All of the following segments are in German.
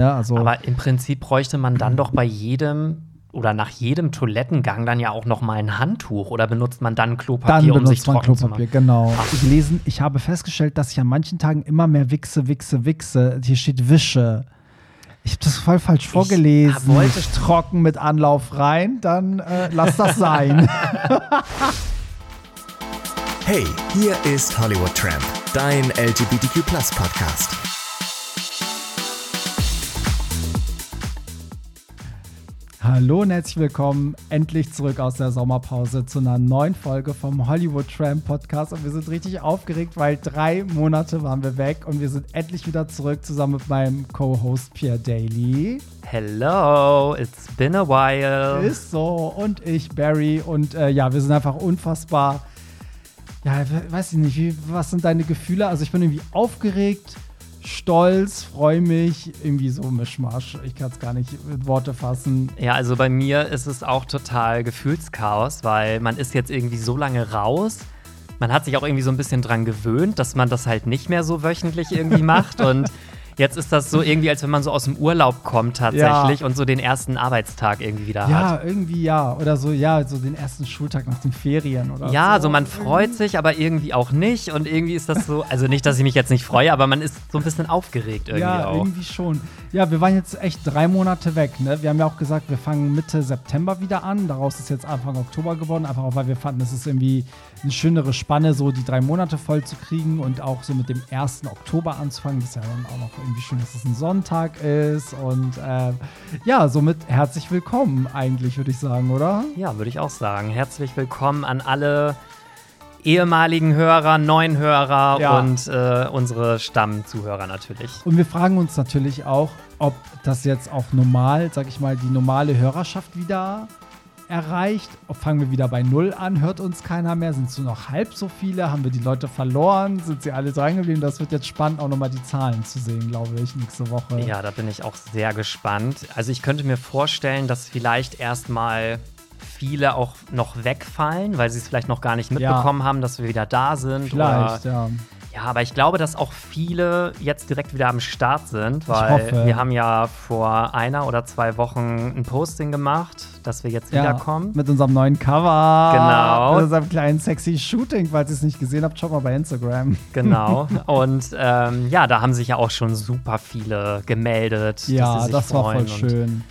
Ja, also Aber im Prinzip bräuchte man dann doch bei jedem oder nach jedem Toilettengang dann ja auch noch mal ein Handtuch oder benutzt man dann Klopapier, dann um sich benutzt man trocken zu Klopapier, machen? genau. Ich lesen, ich habe festgestellt, dass ich an manchen Tagen immer mehr wichse, wichse, wichse. Hier steht Wische. Ich habe das voll falsch vorgelesen. wollte- Nicht trocken mit Anlauf rein, dann äh, lass das sein. Hey, hier ist Hollywood Tramp, dein LGBTQ Podcast. Hallo und herzlich willkommen endlich zurück aus der Sommerpause zu einer neuen Folge vom Hollywood Tram Podcast. Und wir sind richtig aufgeregt, weil drei Monate waren wir weg und wir sind endlich wieder zurück zusammen mit meinem Co-Host Pierre Daly. Hello, it's been a while. Ist so. Und ich, Barry. Und äh, ja, wir sind einfach unfassbar. Ja, we- weiß ich nicht, wie, was sind deine Gefühle? Also ich bin irgendwie aufgeregt, stolz, freue mich, irgendwie so Mischmasch. Ich kann es gar nicht mit Worte fassen. Ja, also bei mir ist es auch total Gefühlschaos, weil man ist jetzt irgendwie so lange raus. Man hat sich auch irgendwie so ein bisschen dran gewöhnt, dass man das halt nicht mehr so wöchentlich irgendwie macht. Und jetzt ist das so irgendwie, als wenn man so aus dem Urlaub kommt tatsächlich und so den ersten Arbeitstag irgendwie wieder Ja, hat. irgendwie ja. Oder so, ja, so den ersten Schultag nach den Ferien oder Ja, so. also man freut sich, aber irgendwie auch nicht. Und irgendwie ist das so, also nicht, dass ich mich jetzt nicht freue, aber man ist so ein bisschen aufgeregt irgendwie ja, auch. irgendwie schon. Ja, wir waren jetzt echt drei Monate weg. Ne? Wir haben ja auch gesagt, wir fangen Mitte September wieder an. Daraus ist jetzt Anfang Oktober geworden, einfach auch, weil wir fanden, es ist irgendwie eine schönere Spanne, so die drei Monate voll zu kriegen und auch so mit dem 1. Oktober anzufangen. Das ist ja dann auch noch irgendwie schön, dass es ein Sonntag ist. Und äh, ja, somit herzlich willkommen eigentlich, würde ich sagen, oder? Ja, würde ich auch sagen. Herzlich willkommen an alle ehemaligen Hörer, neuen Hörer Ja. und äh, unsere Stammzuhörer natürlich. Und wir fragen uns natürlich auch, ob das jetzt auch normal, sag ich mal, die normale Hörerschaft wieder erreicht. Fangen wir wieder bei Null an? Hört uns keiner mehr? Sind es nur noch halb so viele? Haben wir die Leute verloren? Sind sie alle dran geblieben? Das wird jetzt spannend, auch nochmal die Zahlen zu sehen, glaube ich, nächste Woche. Ja, da bin ich auch sehr gespannt. Also ich könnte mir vorstellen, dass vielleicht erstmal viele auch noch wegfallen, weil sie es vielleicht noch gar nicht mitbekommen haben, dass wir wieder da sind. Vielleicht, ja. Ja, aber ich glaube, dass auch viele jetzt direkt wieder am Start sind, weil wir haben ja vor einer oder zwei Wochen ein Posting gemacht, dass wir jetzt Ja, wiederkommen. mit unserem neuen Cover. Genau. Mit unserem kleinen sexy Shooting. Falls ihr es nicht gesehen habt, schaut mal bei Instagram. Genau. Und ähm, ja, da haben sich ja auch schon super viele gemeldet. dass Ja, sie sich das war voll schön.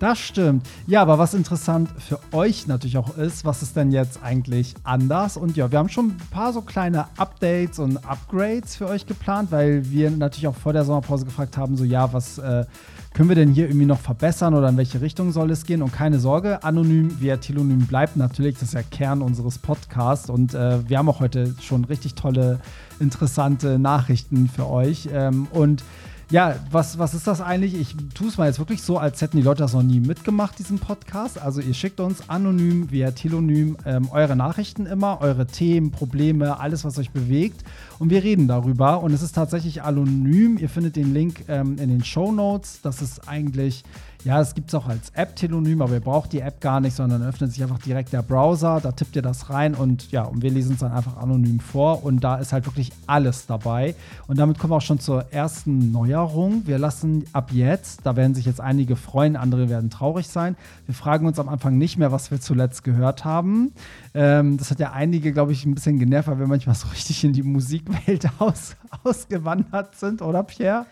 Das stimmt. Ja, aber was interessant für euch natürlich auch ist, was ist denn jetzt eigentlich anders? Und ja, wir haben schon ein paar so kleine Updates und Upgrades für euch geplant, weil wir natürlich auch vor der Sommerpause gefragt haben, so ja, was äh, können wir denn hier irgendwie noch verbessern oder in welche Richtung soll es gehen? Und keine Sorge, anonym via Telonym bleibt natürlich, das ist ja Kern unseres Podcasts. Und äh, wir haben auch heute schon richtig tolle, interessante Nachrichten für euch. Ähm, und ja, was, was ist das eigentlich? Ich tue es mal jetzt wirklich so, als hätten die Leute das noch nie mitgemacht, diesen Podcast. Also ihr schickt uns anonym via Telonym ähm, eure Nachrichten immer, eure Themen, Probleme, alles, was euch bewegt. Und wir reden darüber. Und es ist tatsächlich anonym. Ihr findet den Link ähm, in den Show Notes. Das ist eigentlich, ja, es gibt es auch als App Telonym, aber ihr braucht die App gar nicht, sondern öffnet sich einfach direkt der Browser. Da tippt ihr das rein und ja, und wir lesen es dann einfach anonym vor. Und da ist halt wirklich alles dabei. Und damit kommen wir auch schon zur ersten Neuerung. Wir lassen ab jetzt, da werden sich jetzt einige freuen, andere werden traurig sein. Wir fragen uns am Anfang nicht mehr, was wir zuletzt gehört haben. Ähm, das hat ja einige, glaube ich, ein bisschen genervt, weil wir manchmal so richtig in die Musikwelt aus, ausgewandert sind, oder Pierre?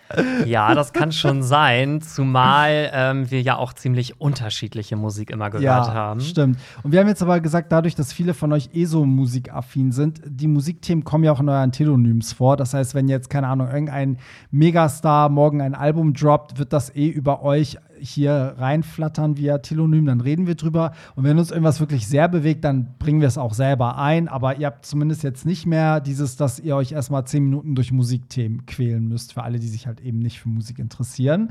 Ja, das kann schon sein, zumal ähm, wir ja auch ziemlich unterschiedliche Musik immer gehört ja, haben. Stimmt. Und wir haben jetzt aber gesagt, dadurch, dass viele von euch eh so musikaffin sind, die Musikthemen kommen ja auch in euren Telonyms vor. Das heißt, wenn jetzt, keine Ahnung, irgendein Megastar morgen ein Album droppt, wird das eh über euch hier reinflattern via Telonym, dann reden wir drüber. Und wenn uns irgendwas wirklich sehr bewegt, dann bringen wir es auch selber ein. Aber ihr habt zumindest jetzt nicht mehr dieses, dass ihr euch erstmal zehn Minuten durch Musikthemen quälen müsst, für alle, die sich halt eben nicht für Musik interessieren.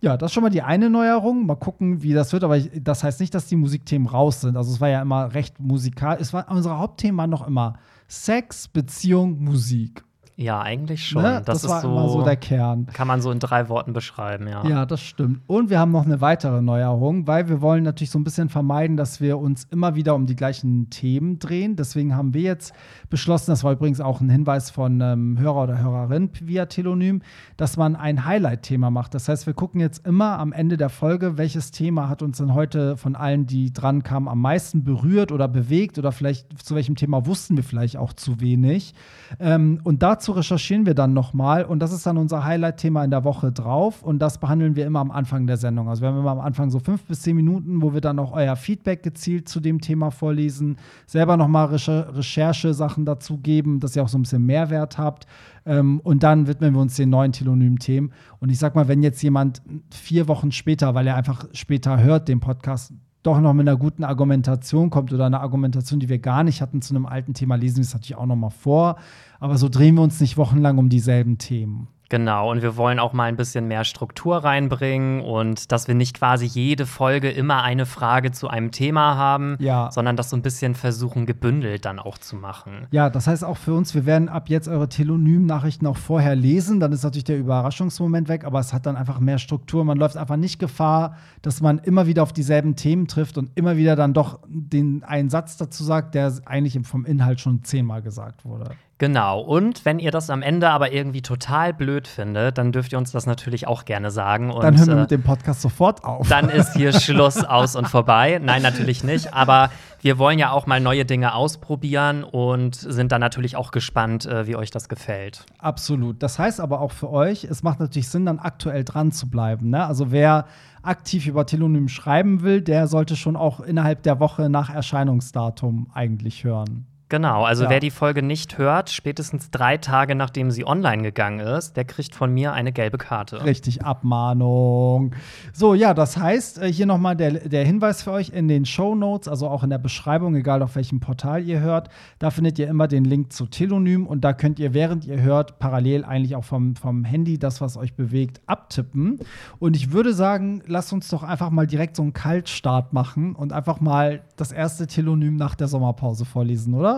Ja, das ist schon mal die eine Neuerung. Mal gucken, wie das wird. Aber ich, das heißt nicht, dass die Musikthemen raus sind. Also es war ja immer recht musikal. Es war, unsere Hauptthemen waren noch immer Sex, Beziehung, Musik. Ja, eigentlich schon. Ne? Das, Das, war ist so, immer so der Kern. kann man so in drei Worten beschreiben, ja. Ja, das stimmt. Und wir haben noch eine weitere Neuerung, weil wir wollen natürlich so ein bisschen vermeiden, dass wir uns immer wieder um die gleichen Themen drehen. Deswegen haben wir jetzt beschlossen, das war übrigens auch ein Hinweis von ähm, Hörer oder Hörerin via Telonym, dass man ein Highlight-Thema macht. Das heißt, wir gucken jetzt immer am Ende der Folge, welches Thema hat uns denn heute von allen, die dran kamen, am meisten berührt oder bewegt oder vielleicht zu welchem Thema wussten wir vielleicht auch zu wenig. Ähm, und dazu recherchieren wir dann nochmal und das ist dann unser Highlight-Thema in der Woche drauf und das behandeln wir immer am Anfang der Sendung. Also wir haben immer am Anfang so fünf bis zehn Minuten, wo wir dann auch euer Feedback gezielt zu dem Thema vorlesen, selber nochmal Recher Recherche-Sachen dazu geben, dass ihr auch so ein bisschen Mehrwert habt. Ähm, und dann widmen wir uns den neuen Telonym-Themen. Und ich sag mal, wenn jetzt jemand vier Wochen später, weil er einfach später hört, den Podcast, doch noch mit einer guten Argumentation kommt oder eine Argumentation, die wir gar nicht hatten zu einem alten Thema, lesen wir es natürlich auch noch mal vor. Aber so drehen wir uns nicht wochenlang um dieselben Themen. Genau, und wir wollen auch mal ein bisschen mehr Struktur reinbringen und dass wir nicht quasi jede Folge immer eine Frage zu einem Thema haben, Ja. sondern das so ein bisschen versuchen, gebündelt dann auch zu machen. Ja, das heißt auch für uns, wir werden ab jetzt eure Telonym-Nachrichten auch vorher lesen. Dann ist natürlich der Überraschungsmoment weg, aber es hat dann einfach mehr Struktur. Man läuft einfach nicht Gefahr, dass man immer wieder auf dieselben Themen trifft und immer wieder dann doch den einen Satz dazu sagt, der eigentlich vom Inhalt schon zehnmal gesagt wurde. Genau, und wenn ihr das am Ende aber irgendwie total blöd findet, dann dürft ihr uns das natürlich auch gerne sagen. Und, Dann hören wir äh, mit dem Podcast sofort auf. dann ist hier Schluss aus und vorbei. Nein, natürlich nicht. Aber wir wollen ja auch mal neue Dinge ausprobieren und sind dann natürlich auch gespannt, äh, wie euch das gefällt. Absolut. Das heißt aber auch für euch, es macht natürlich Sinn, dann aktuell dran zu bleiben. Ne? Also wer aktiv über Telonym schreiben will, der sollte schon auch innerhalb der Woche nach Erscheinungsdatum eigentlich hören. Genau, also Ja. wer die Folge nicht hört, spätestens drei Tage nachdem sie online gegangen ist, der kriegt von mir eine gelbe Karte. Richtig, Abmahnung. So, ja, das heißt, äh, hier nochmal der, der Hinweis für euch in den Show Notes, also auch in der Beschreibung, egal auf welchem Portal ihr hört, da findet ihr immer den Link zu Telonym und da könnt ihr, während ihr hört, parallel eigentlich auch vom, vom Handy das, was euch bewegt, abtippen. Und ich würde sagen, lasst uns doch einfach mal direkt so einen Kaltstart machen und einfach mal das erste Telonym nach der Sommerpause vorlesen, oder?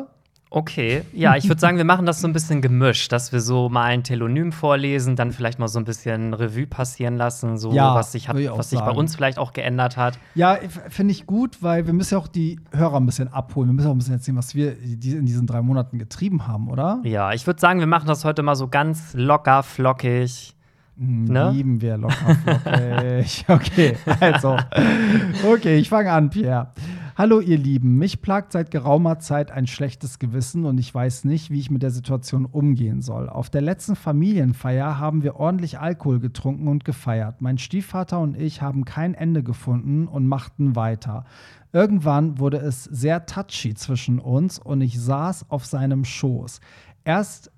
Okay, ja, ich würde sagen, wir machen das so ein bisschen gemischt, dass wir so mal ein Telonym vorlesen, dann vielleicht mal so ein bisschen Revue passieren lassen, so Ja, was sich, hat, was sich bei uns vielleicht auch geändert hat. Ja, finde ich gut, weil wir müssen ja auch die Hörer ein bisschen abholen. Wir müssen auch ein bisschen erzählen, was wir in diesen drei Monaten getrieben haben, oder? Ja, ich würde sagen, wir machen das heute mal so ganz locker, flockig. Ne? Lieben wir locker flockig. okay, also. Okay, ich fange an, Pierre. Hallo, ihr Lieben. Mich plagt seit geraumer Zeit ein schlechtes Gewissen und ich weiß nicht, wie ich mit der Situation umgehen soll. Auf der letzten Familienfeier haben wir ordentlich Alkohol getrunken und gefeiert. Mein Stiefvater und ich haben kein Ende gefunden und machten weiter. Irgendwann wurde es sehr touchy zwischen uns und ich saß auf seinem Schoß. Erst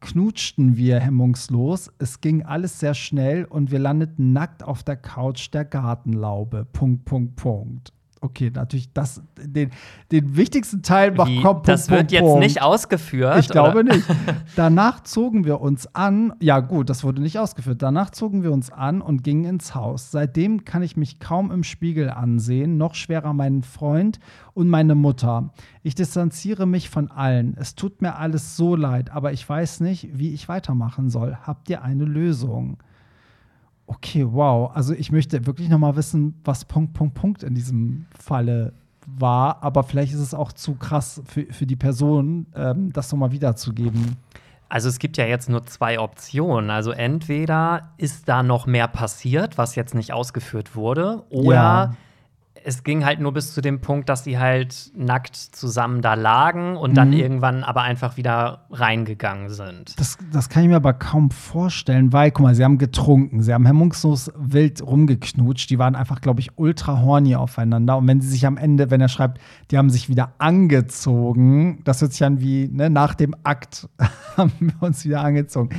knutschten wir hemmungslos. Es ging alles sehr schnell und wir landeten nackt auf der Couch der Gartenlaube. Punkt, Punkt, Punkt. Okay, natürlich das, den, den wichtigsten Teil macht Wie, kommt. das wird jetzt nicht ausgeführt. Ich glaube oder? nicht. Danach zogen wir uns an. Ja, gut, das wurde nicht ausgeführt. Danach zogen wir uns an und gingen ins Haus. Seitdem kann ich mich kaum im Spiegel ansehen, noch schwerer meinen Freund und meine Mutter. Ich distanziere mich von allen. Es tut mir alles so leid, aber ich weiß nicht, wie ich weitermachen soll. Habt ihr eine Lösung? Okay, wow. Also ich möchte wirklich noch mal wissen, was Punkt, Punkt, Punkt in diesem Falle war. Aber vielleicht ist es auch zu krass für, für die Person, ähm, das nochmal wiederzugeben. Also es gibt ja jetzt nur zwei Optionen. Also entweder ist da noch mehr passiert, was jetzt nicht ausgeführt wurde, oder Ja. Es ging halt nur bis zu dem Punkt, dass sie halt nackt zusammen da lagen und dann Mhm. irgendwann aber einfach wieder reingegangen sind. Das, das kann ich mir aber kaum vorstellen, weil, guck mal, sie haben getrunken, sie haben hemmungslos wild rumgeknutscht, die waren einfach, glaube ich, ultra horny aufeinander. Und wenn sie sich am Ende, wenn er schreibt, die haben sich wieder angezogen, das hört sich an wie, ne, nach dem Akt haben wir uns wieder angezogen.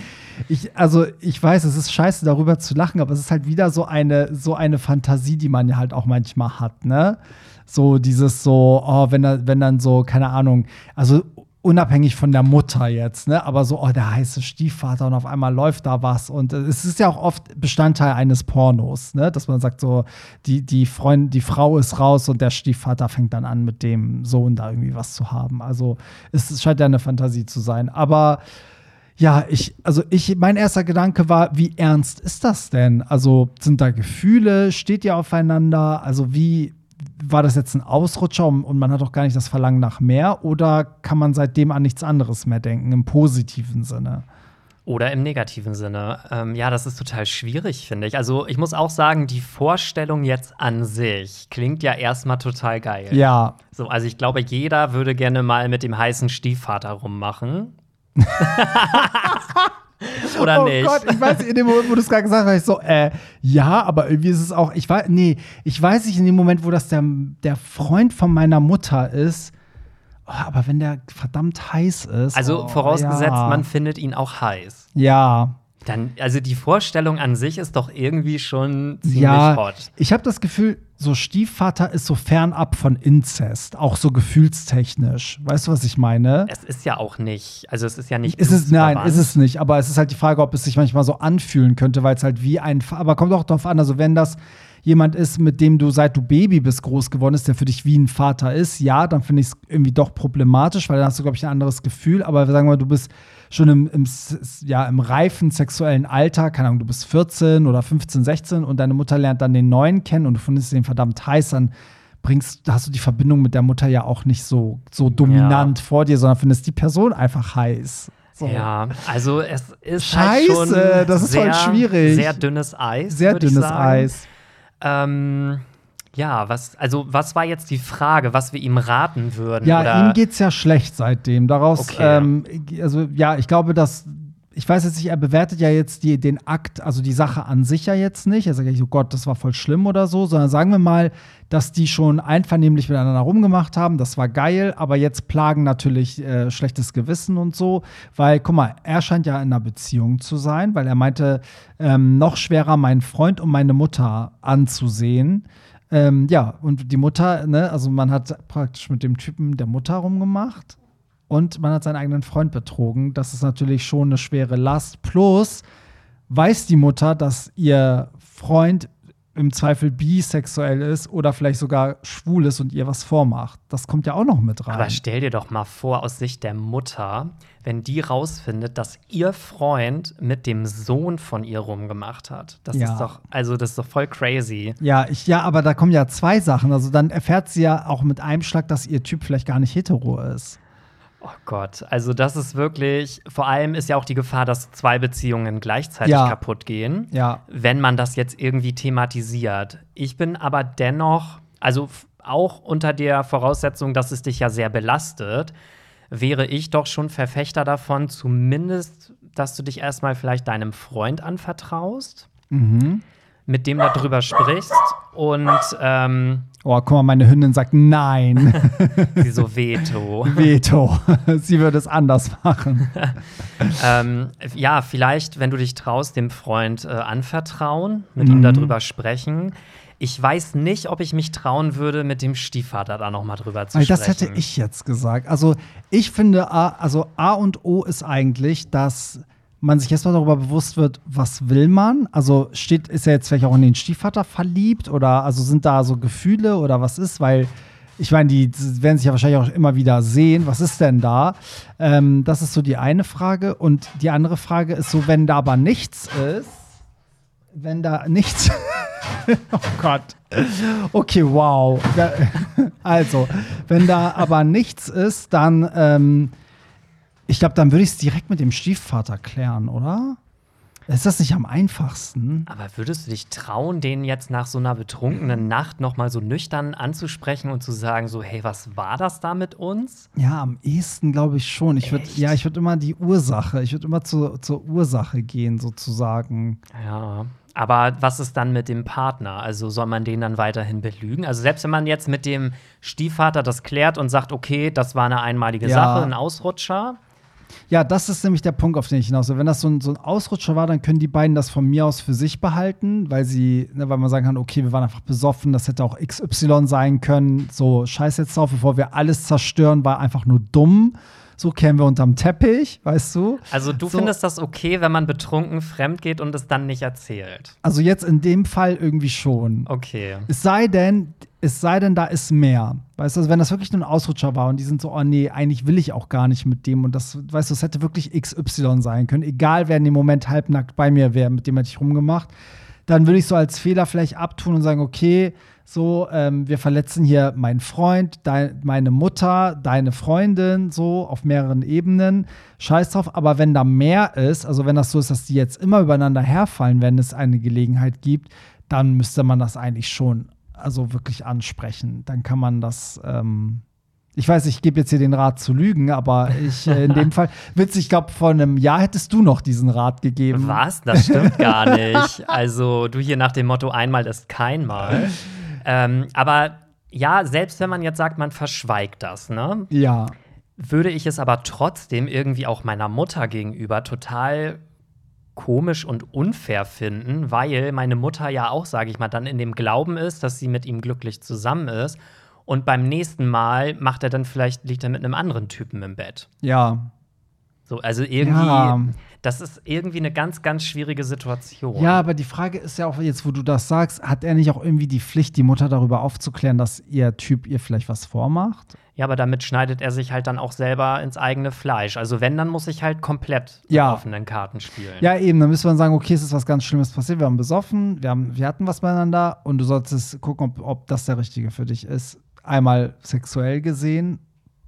Ich, also, ich weiß, es ist scheiße, darüber zu lachen, aber es ist halt wieder so eine, so eine Fantasie, die man ja halt auch manchmal hat, ne? So dieses so, oh, wenn er, wenn dann so, keine Ahnung, also unabhängig von der Mutter jetzt, ne? Aber so, oh, der heiße Stiefvater und auf einmal läuft da was. Und äh, es ist ja auch oft Bestandteil eines Pornos, ne? Dass man sagt, so, die, die Freund, die Frau ist raus und der Stiefvater fängt dann an, mit dem Sohn da irgendwie was zu haben. Also es scheint ja eine Fantasie zu sein. Aber Ja, ich, also ich, mein erster Gedanke war, wie ernst ist das denn? Also sind da Gefühle, steht ihr aufeinander? Also wie war das jetzt ein Ausrutscher und, man hat doch gar nicht das Verlangen nach mehr? Oder kann man seitdem an nichts anderes mehr denken, im positiven Sinne? Oder im negativen Sinne. Ähm, ja, das ist total schwierig, finde ich. Also, ich muss auch sagen, die Vorstellung jetzt an sich klingt ja erstmal total geil. Ja. So, also ich glaube, jeder würde gerne mal mit dem heißen Stiefvater rummachen. Oder oh nicht? Gott, ich weiß, in dem Moment, wo du es gerade gesagt hast, war ich so, äh, ja, aber irgendwie ist es auch, ich weiß, nee, ich weiß nicht, in dem Moment, wo das der, der Freund von meiner Mutter ist, oh, aber wenn der verdammt heiß ist. Also oh, vorausgesetzt, ja. man findet ihn auch heiß. Ja. Dann, also die Vorstellung an sich ist doch irgendwie schon ziemlich Ja, hot. ich habe das Gefühl, so Stiefvater ist so fernab von Inzest, auch so gefühlstechnisch. Weißt du, was ich meine? Es ist ja auch nicht, also es ist ja nicht. Ist es, nein, ist es nicht. Aber es ist halt die Frage, ob es sich manchmal so anfühlen könnte, weil es halt wie ein. Aber kommt auch darauf an, also wenn das jemand ist, mit dem du seit du Baby bist groß geworden ist, der für dich wie ein Vater ist, ja, dann finde ich es irgendwie doch problematisch, weil dann hast du, glaube ich, ein anderes Gefühl. Aber sagen wir mal, du bist schon im, im, ja, im reifen sexuellen Alter, keine Ahnung, du bist 14 oder 15, 16 und deine Mutter lernt dann den neuen kennen und du findest den verdammt heiß, dann bringst, hast du die Verbindung mit der Mutter ja auch nicht so, so dominant vor dir, sondern findest die Person einfach heiß. So. Ja, also es ist Scheiße, halt schon das ist sehr, voll schwierig. Sehr dünnes Eis. Sehr dünnes sagen. Eis. Ähm, ja, was, also was war jetzt die Frage, was wir ihm raten würden? Ja, oder? ihm geht's ja schlecht seitdem. Daraus, Okay. ähm, also ja, ich glaube, dass ich weiß jetzt nicht, er bewertet ja jetzt die, den Akt, also die Sache an sich ja jetzt nicht. Er sagt ja nicht, oh Gott, das war voll schlimm oder so, sondern sagen wir mal, dass die schon einvernehmlich miteinander rumgemacht haben. Das war geil, aber jetzt plagen natürlich äh, schlechtes Gewissen und so, weil, guck mal, er scheint ja in einer Beziehung zu sein, weil er meinte, ähm, noch schwerer meinen Freund und meine Mutter anzusehen. Ähm, ja, und die Mutter, ne, also man hat praktisch mit dem Typen der Mutter rumgemacht und man hat seinen eigenen Freund betrogen. Das ist natürlich schon eine schwere Last. Plus weiß die Mutter, dass ihr Freund im Zweifel bisexuell ist oder vielleicht sogar schwul ist und ihr was vormacht. Das kommt ja auch noch mit rein. Aber stell dir doch mal vor, aus Sicht der Mutter, wenn die rausfindet, dass ihr Freund mit dem Sohn von ihr rumgemacht hat. Das Ja. ist doch, also das ist doch voll crazy. ja, ich, ja, aber da kommen ja zwei Sachen. Also dann erfährt sie ja auch mit einem Schlag, dass ihr Typ vielleicht gar nicht hetero ist. Oh Gott, also das ist wirklich, vor allem ist ja auch die Gefahr, dass zwei Beziehungen gleichzeitig Ja. kaputt gehen, Ja. wenn man das jetzt irgendwie thematisiert. Ich bin aber dennoch, also auch unter der Voraussetzung, dass es dich ja sehr belastet, wäre ich doch schon Verfechter davon, zumindest, dass du dich erstmal vielleicht deinem Freund anvertraust, Mhm. mit dem darüber sprichst und ähm, Oh, guck mal, meine Hündin sagt nein. sie so Veto. Veto. sie würde es anders machen. ähm, ja, vielleicht, wenn du dich traust, dem Freund äh, anvertrauen, mit ihm Mhm. darüber sprechen. Ich weiß nicht, ob ich mich trauen würde, mit dem Stiefvater da noch mal drüber zu sprechen. das hätte ich jetzt gesagt. Also ich finde, A, also A und O ist eigentlich, dass man sich erstmal darüber bewusst wird, was will man? Also steht, ist er jetzt vielleicht auch in den Stiefvater verliebt oder also sind da so Gefühle oder was ist? Weil ich meine, die werden sich ja wahrscheinlich auch immer wieder sehen. Was ist denn da? Ähm, das ist so die eine Frage. Und die andere Frage ist so, wenn da aber nichts ist, wenn da nichts. oh Gott. Okay, wow. Also, wenn da aber nichts ist, dann, ähm, ich glaube, dann würde ich es direkt mit dem Stiefvater klären, oder? Ist das nicht am einfachsten? Aber würdest du dich trauen, den jetzt nach so einer betrunkenen Nacht noch mal so nüchtern anzusprechen und zu sagen, so, hey, was war das da mit uns? Ja, am ehesten glaube ich schon. Ich würde, ja, ich würde immer die Ursache, ich würde immer zur, zur Ursache gehen, sozusagen. Ja. Aber was ist dann mit dem Partner? Also soll man den dann weiterhin belügen? Also selbst wenn man jetzt mit dem Stiefvater das klärt und sagt, okay, das war eine einmalige Ja. Sache, ein Ausrutscher, Ja, das ist nämlich der Punkt, auf den ich hinaus will. Wenn das so ein, so ein Ausrutscher war, dann können die beiden das von mir aus für sich behalten, weil sie, ne, weil man sagen kann, okay, wir waren einfach besoffen, das hätte auch XY sein können. So, scheiß jetzt drauf, bevor wir alles zerstören, war einfach nur dumm. So kehren wir unterm Teppich, weißt du? Also du So. findest das okay, wenn man betrunken fremd geht und es dann nicht erzählt. Also jetzt in dem Fall irgendwie schon. Okay. Es sei denn, es sei denn, da ist mehr. Weißt du, also wenn das wirklich nur ein Ausrutscher war und die sind so, oh nee, eigentlich will ich auch gar nicht mit dem und das, weißt du, es hätte wirklich XY sein können, egal wer in dem Moment halbnackt bei mir wäre, mit dem hätte ich rumgemacht, dann würde ich so als Fehler vielleicht abtun und sagen, okay, so, ähm, wir verletzen hier meinen Freund, dein, meine Mutter, deine Freundin, so auf mehreren Ebenen. Scheiß drauf, aber wenn da mehr ist, also wenn das so ist, dass die jetzt immer übereinander herfallen, wenn es eine Gelegenheit gibt, dann müsste man das eigentlich schon also wirklich ansprechen. Dann kann man das. Ähm ich weiß, ich gebe jetzt hier den Rat zu lügen, aber ich äh, in dem Fall, witzig, ich glaube, vor einem Jahr hättest du noch diesen Rat gegeben. Was? Das stimmt gar nicht. Also du hier nach dem Motto, einmal ist kein Mal. ähm, aber ja, selbst wenn man jetzt sagt, man verschweigt das, ne? Ja. Würde ich es aber trotzdem irgendwie auch meiner Mutter gegenüber total komisch und unfair finden, weil meine Mutter ja auch, sage ich mal, dann in dem Glauben ist, dass sie mit ihm glücklich zusammen ist. Und beim nächsten Mal macht er dann vielleicht, liegt er mit einem anderen Typen im Bett. Ja. So, also irgendwie, ja. Das ist irgendwie eine ganz, ganz schwierige Situation. Ja, aber die Frage ist ja auch jetzt, wo du das sagst, hat er nicht auch irgendwie die Pflicht, die Mutter darüber aufzuklären, dass ihr Typ ihr vielleicht was vormacht? Ja, aber damit schneidet er sich halt dann auch selber ins eigene Fleisch. Also wenn, dann muss ich halt komplett ja. mit offenen Karten spielen. Ja, eben, dann müsste man sagen, okay, es ist was ganz Schlimmes passiert, wir haben besoffen, wir, haben, wir hatten was beieinander und du solltest gucken, ob, ob das der Richtige für dich ist. Einmal sexuell gesehen.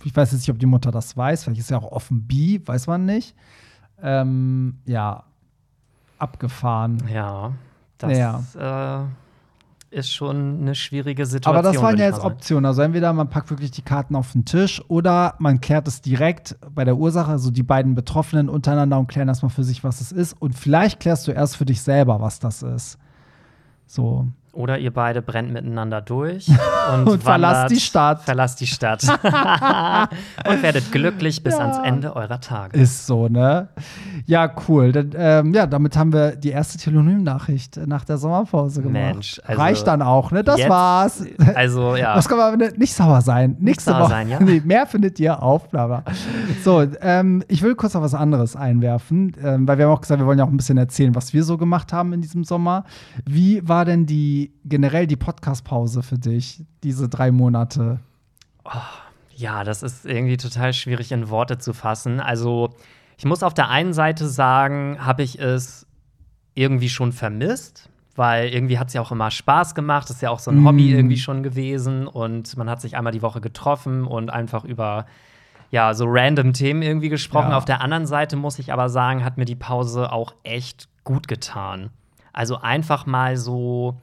Ich weiß jetzt nicht, ob die Mutter das weiß, vielleicht ist ja auch offen bi, weiß man nicht. Ähm, ja, abgefahren. Ja, das ja. Äh ist schon eine schwierige Situation. Aber das waren ja jetzt Optionen. Also entweder man packt wirklich die Karten auf den Tisch oder man klärt es direkt bei der Ursache, also die beiden Betroffenen untereinander und klären erstmal für sich, was es ist. Und vielleicht klärst du erst für dich selber, was das ist. So. Oder ihr beide brennt miteinander durch und, und verlasst die Stadt. Verlasst die Stadt. und werdet glücklich bis ja. ans Ende eurer Tage. Ist so, ne? Ja, cool. Dann, ähm, ja, damit haben wir die erste Telonym-Nachricht nach der Sommerpause gemacht. Mensch, also Reicht dann auch, ne? Das jetzt, war's. Also, ja. Was kann man nicht sauer sein? Nicht sauer Woche. sein, ja. Nee, mehr findet ihr auf, bla. So, ähm, ich will kurz noch was anderes einwerfen, ähm, weil wir haben auch gesagt, wir wollen ja auch ein bisschen erzählen, was wir so gemacht haben in diesem Sommer. Wie war denn die generell die Podcast-Pause für dich, diese drei Monate? Oh, ja, das ist irgendwie total schwierig in Worte zu fassen. Also, ich muss auf der einen Seite sagen, habe ich es irgendwie schon vermisst, weil irgendwie hat es ja auch immer Spaß gemacht. Das ist ja auch so ein mm. Hobby irgendwie schon gewesen und man hat sich einmal die Woche getroffen und einfach über ja, so random Themen irgendwie gesprochen. Ja. Auf der anderen Seite muss ich aber sagen, hat mir die Pause auch echt gut getan. Also einfach mal so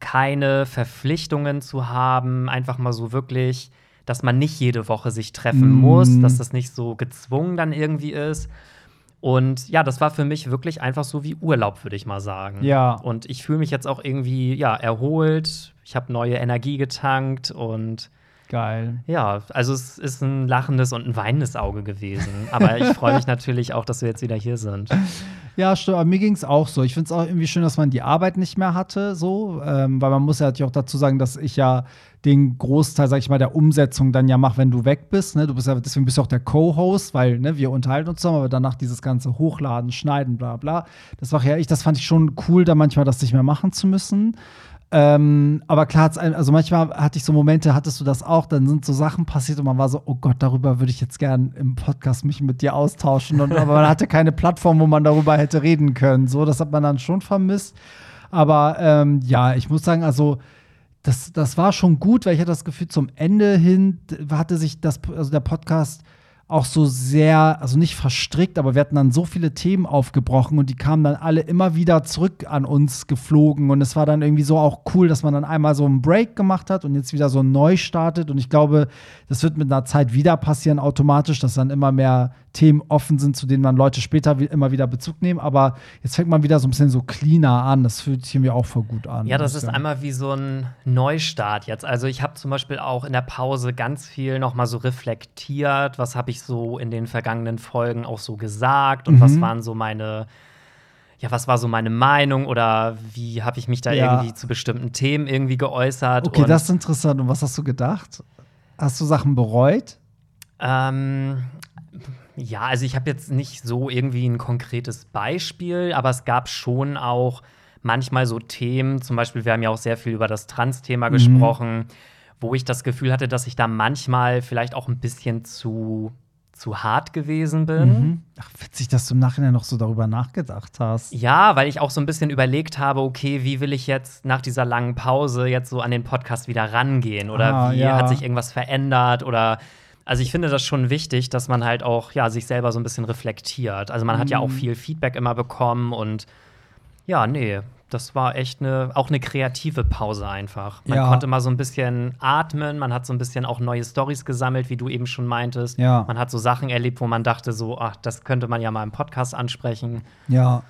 keine Verpflichtungen zu haben, einfach mal so wirklich, dass man nicht jede Woche sich treffen mm. muss, dass das nicht so gezwungen dann irgendwie ist. Und ja, das war für mich wirklich einfach so wie Urlaub, würde ich mal sagen. Ja. Und ich fühle mich jetzt auch irgendwie ja erholt. Ich habe neue Energie getankt und Geil. Ja, also es ist ein lachendes und ein weinendes Auge gewesen. Aber ich freue mich natürlich auch, dass wir jetzt wieder hier sind. Ja, stimmt. Aber mir ging es auch so. Ich finde es auch irgendwie schön, dass man die Arbeit nicht mehr hatte, so. Ähm, weil man muss ja natürlich auch dazu sagen, dass ich ja den Großteil, sag ich mal, der Umsetzung dann ja mache, wenn du weg bist. Ne? Du bist ja, deswegen bist du auch der Co-Host, weil ne, wir unterhalten uns zusammen, aber danach dieses ganze Hochladen, Schneiden, bla bla. Das war ja ich, das fand ich schon cool, da manchmal das nicht mehr machen zu müssen. Ähm, aber klar, also manchmal hatte ich so Momente, hattest du das auch, dann sind so Sachen passiert und man war so, oh Gott, darüber würde ich jetzt gern im Podcast mich mit dir austauschen. Und, aber man hatte keine Plattform, wo man darüber hätte reden können. So, das hat man dann schon vermisst. Aber ähm, ja, ich muss sagen, also das, das war schon gut, weil ich hatte das Gefühl, zum Ende hin hatte sich das, also der Podcast auch so sehr, also nicht verstrickt, aber wir hatten dann so viele Themen aufgebrochen und die kamen dann alle immer wieder zurück an uns geflogen und es war dann irgendwie so auch cool, dass man dann einmal so einen Break gemacht hat und jetzt wieder so neu startet und ich glaube, das wird mit einer Zeit wieder passieren automatisch, dass dann immer mehr Themen offen sind, zu denen man Leute später immer wieder Bezug nehmen. Aber jetzt fängt man wieder so ein bisschen so cleaner an. Das fühlt sich mir auch voll gut an. Ja, das ist einmal wie so ein Neustart jetzt. Also ich habe zum Beispiel auch in der Pause ganz viel noch mal so reflektiert. Was habe ich so in den vergangenen Folgen auch so gesagt und mhm. was waren so meine ja, was war so meine Meinung oder wie habe ich mich da ja. irgendwie zu bestimmten Themen irgendwie geäußert? Okay, das ist interessant. Und was hast du gedacht? Hast du Sachen bereut? Ähm, ja, also ich habe jetzt nicht so irgendwie ein konkretes Beispiel, aber es gab schon auch manchmal so Themen, zum Beispiel, wir haben ja auch sehr viel über das Trans-Thema mhm. gesprochen, wo ich das Gefühl hatte, dass ich da manchmal vielleicht auch ein bisschen zu zu hart gewesen bin. Mhm. Ach, witzig, dass du im Nachhinein noch so darüber nachgedacht hast. Ja, weil ich auch so ein bisschen überlegt habe, okay, wie will ich jetzt nach dieser langen Pause jetzt so an den Podcast wieder rangehen? Oder Ah, wie ja. hat sich irgendwas verändert? Oder also ich finde das schon wichtig, dass man halt auch ja, sich selber so ein bisschen reflektiert. Also man hat ja auch Mhm. viel Feedback immer bekommen und ja, nee, das war echt eine, auch eine kreative Pause einfach. Man Ja. konnte mal so ein bisschen atmen, man hat so ein bisschen auch neue Stories gesammelt, wie du eben schon meintest. Ja. Man hat so Sachen erlebt, wo man dachte so, ach, das könnte man ja mal im Podcast ansprechen. Ja.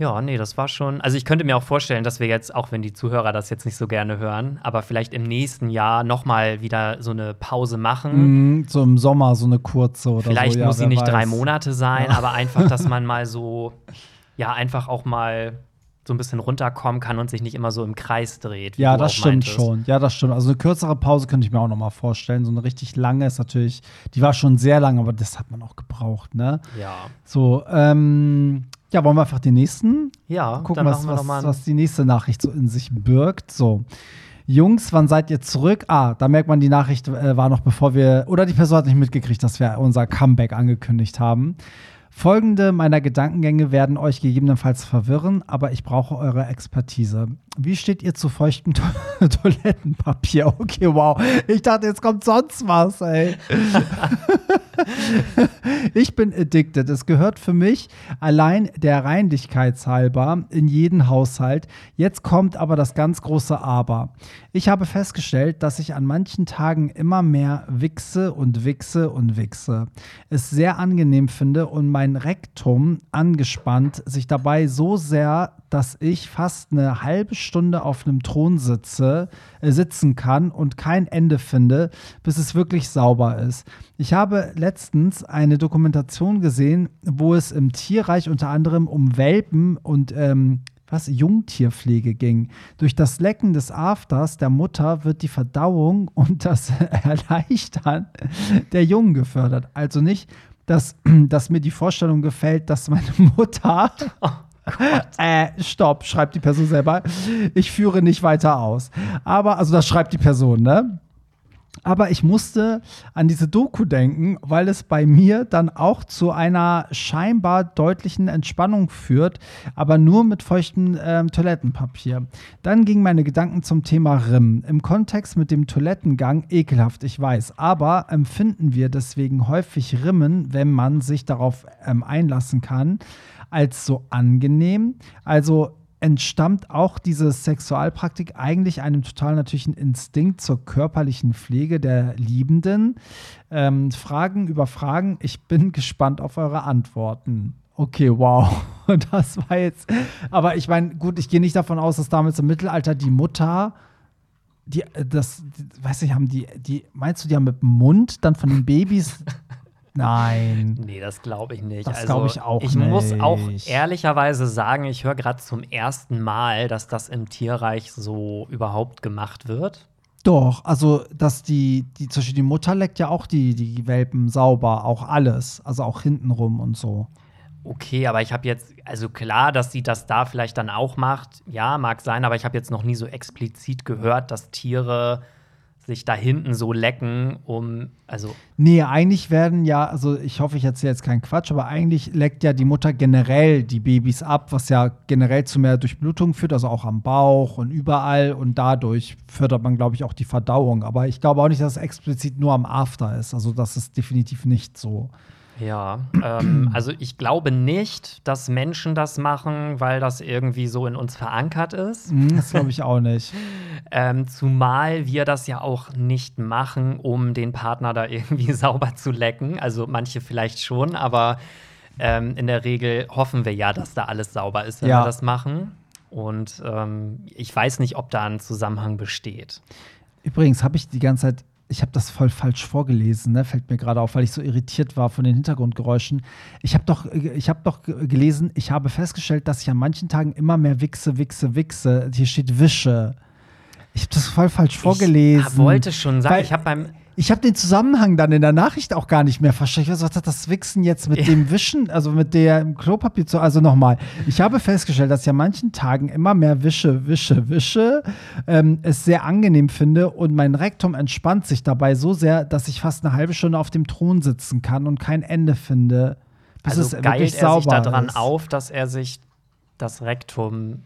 Ja, nee, das war schon. Also ich könnte mir auch vorstellen, dass wir jetzt, auch wenn die Zuhörer das jetzt nicht so gerne hören, aber vielleicht im nächsten Jahr noch mal wieder so eine Pause machen. Mhm, so im Sommer so eine kurze oder vielleicht so. ja, muss sie nicht drei weiß. Monate sein, aber einfach, dass man mal so, ja, einfach auch mal so ein bisschen runterkommen kann und sich nicht immer so im Kreis dreht. wie Ja, das stimmt meintest. schon. Ja, das stimmt. Also eine kürzere Pause könnte ich mir auch noch mal vorstellen. So eine richtig lange ist natürlich, die war schon sehr lang, aber das hat man auch gebraucht, ne? Ja. So, ähm, ja, wollen wir einfach den nächsten Ja, gucken, was, was, was die nächste Nachricht so in sich birgt. So. Jungs, wann seid ihr zurück? Ah, da merkt man, die Nachricht äh, war noch bevor wir, oder die Person hat nicht mitgekriegt, dass wir unser Comeback angekündigt haben. Folgende meiner Gedankengänge werden euch gegebenenfalls verwirren, aber ich brauche eure Expertise. Wie steht ihr zu feuchtem to Toilettenpapier? Okay, wow. Ich dachte, jetzt kommt sonst was, ey. Ich bin addicted. Es gehört für mich allein der Reinlichkeitshalber in jeden Haushalt. Jetzt kommt aber das ganz große Aber. Ich habe festgestellt, dass ich an manchen Tagen immer mehr wichse und wichse und wichse. Es sehr angenehm finde und mein Rektum angespannt sich dabei so sehr, dass ich fast eine halbe Stunde auf einem Thron sitze, äh, sitzen kann und kein Ende finde, bis es wirklich sauber ist. Ich habe letztens eine Dokumentation gesehen, wo es im Tierreich unter anderem um Welpen und ähm, was Jungtierpflege ging. Durch das Lecken des Afters der Mutter wird die Verdauung und das Erleichtern der Jungen gefördert. Also nicht, dass, dass mir die Vorstellung gefällt, dass meine Mutter äh, stopp, schreibt die Person selber. Ich führe nicht weiter aus. Aber, also das schreibt die Person, ne? Aber ich musste an diese Doku denken, weil es bei mir dann auch zu einer scheinbar deutlichen Entspannung führt, aber nur mit feuchtem ähm, Toilettenpapier. Dann gingen meine Gedanken zum Thema Rimm. Im Kontext mit dem Toilettengang ekelhaft, ich weiß, aber empfinden wir deswegen häufig Rimmen, wenn man sich darauf ähm, einlassen kann, als so angenehm. Also entstammt auch diese Sexualpraktik eigentlich einem total natürlichen Instinkt zur körperlichen Pflege der Liebenden. Ähm, Fragen über Fragen. Ich bin gespannt auf eure Antworten. Okay, wow. Das war jetzt. Aber ich meine, gut, ich gehe nicht davon aus, dass damals im Mittelalter die Mutter. Die, äh, das, die, weiß ich, haben die, die, meinst du, die haben mit dem Mund dann von den Babys. Nein. Nee, das glaube ich nicht. Das also, glaub ich auch Ich muss auch nicht. ehrlicherweise sagen, ich höre gerade zum ersten Mal, dass das im Tierreich so überhaupt gemacht wird. Doch, also dass die, die, zum Beispiel die Mutter leckt ja auch die, die Welpen sauber, auch alles, also auch hintenrum und so. Okay, aber ich habe jetzt, also klar, dass sie das da vielleicht dann auch macht, ja, mag sein, aber ich habe jetzt noch nie so explizit gehört, dass Tiere sich da hinten so lecken, um, also Nee, eigentlich werden ja, also ich hoffe, ich erzähle jetzt keinen Quatsch, aber eigentlich leckt ja die Mutter generell die Babys ab, was ja generell zu mehr Durchblutung führt, also auch am Bauch und überall und dadurch fördert man, glaube ich, auch die Verdauung. Aber ich glaube auch nicht, dass es explizit nur am After ist. Also das ist definitiv nicht so. Ja, ähm, also ich glaube nicht, dass Menschen das machen, weil das irgendwie so in uns verankert ist. Hm, Das glaube ich auch nicht. Ähm, zumal wir das ja auch nicht machen, um den Partner da irgendwie sauber zu lecken. Also manche vielleicht schon, aber ähm, in der Regel hoffen wir ja, dass da alles sauber ist, wenn Ja. wir das machen. Und ähm, ich weiß nicht, ob da ein Zusammenhang besteht. Übrigens habe ich die ganze Zeit, ich habe das voll falsch vorgelesen, ne? fällt mir gerade auf, weil ich so irritiert war von den Hintergrundgeräuschen. Ich habe doch, äh, ich habe doch ge- gelesen, ich habe festgestellt, dass ich an manchen Tagen immer mehr wichse, wichse, wichse. Hier steht Wische. Ich habe das voll falsch vorgelesen. Ich wollte schon sagen, Weil- ich habe beim Ich habe den Zusammenhang dann in der Nachricht auch gar nicht mehr verstanden. Was hat das Wichsen jetzt mit Ja. dem Wischen, also mit der Klopapier zu. Also nochmal, ich habe festgestellt, dass ich an manchen Tagen immer mehr wische, wische, wische, ähm, es sehr angenehm finde und mein Rektum entspannt sich dabei so sehr, dass ich fast eine halbe Stunde auf dem Thron sitzen kann und kein Ende finde, bis Also es geilt er sich daran ist. auf, dass er sich das Rektum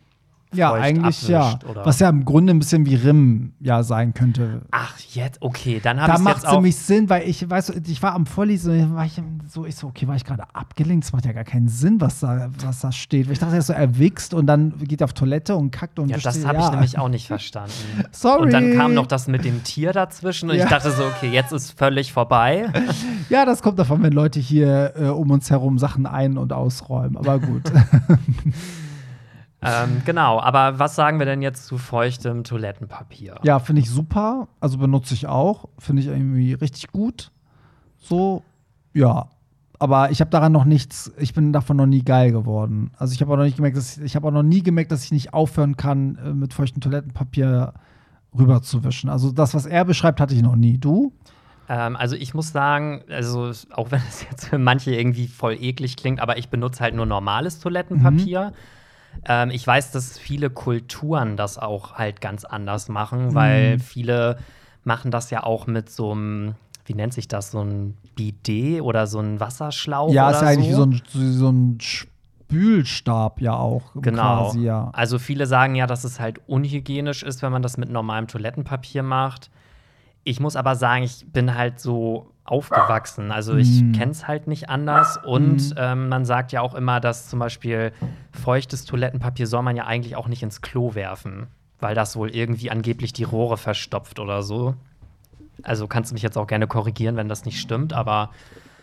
Ja, eigentlich ja. oder? Was ja im Grunde ein bisschen wie Rimm ja sein könnte. Ach, jetzt, okay, dann habe Da ich es macht es nämlich Sinn, weil ich, weißt du, ich war am Vorlesen und war ich so, ich so, okay, war ich gerade abgelenkt? Das macht ja gar keinen Sinn, was da, was da steht. Ich dachte, er ist so erwichst und dann geht er auf Toilette und kackt und Ja, das habe ich nämlich auch nicht verstanden. Sorry. Und dann kam noch das mit dem Tier dazwischen und Ja. ich dachte so, okay, jetzt ist völlig vorbei. Ja, das kommt davon, wenn Leute hier äh, um uns herum Sachen ein- und ausräumen. Aber gut. ähm, genau, aber was sagen wir denn jetzt zu feuchtem Toilettenpapier? ja, finde ich super. Also benutze ich auch. Finde ich irgendwie richtig gut. So, ja. Aber ich habe daran noch nichts, ich bin davon noch nie geil geworden. Also ich habe auch noch nicht gemerkt, dass ich, ich habe auch noch nie gemerkt, dass ich nicht aufhören kann, äh, mit feuchtem Toilettenpapier rüberzuwischen. Also das, was er beschreibt, hatte ich noch nie. Du? Ähm, also ich muss sagen, also auch wenn es jetzt für manche irgendwie voll eklig klingt, aber ich benutze halt nur normales Toilettenpapier. Ähm, ich weiß, dass viele Kulturen das auch halt ganz anders machen, weil viele machen das ja auch mit so einem, wie nennt sich das, so ein Bidet oder so ein Wasserschlauch ja, oder ist ja eigentlich so. wie so ein, so ein Spülstab ja auch. Genau. Quasi, ja. Also viele sagen ja, dass es halt unhygienisch ist, wenn man das mit normalem Toilettenpapier macht. Ich muss aber sagen, ich bin halt so aufgewachsen. Also ich Mm. kenne es halt nicht anders. Und ähm, man sagt ja auch immer, dass zum Beispiel feuchtes Toilettenpapier soll man ja eigentlich auch nicht ins Klo werfen, weil das wohl irgendwie angeblich die Rohre verstopft oder so. Also kannst du mich jetzt auch gerne korrigieren, wenn das nicht stimmt, aber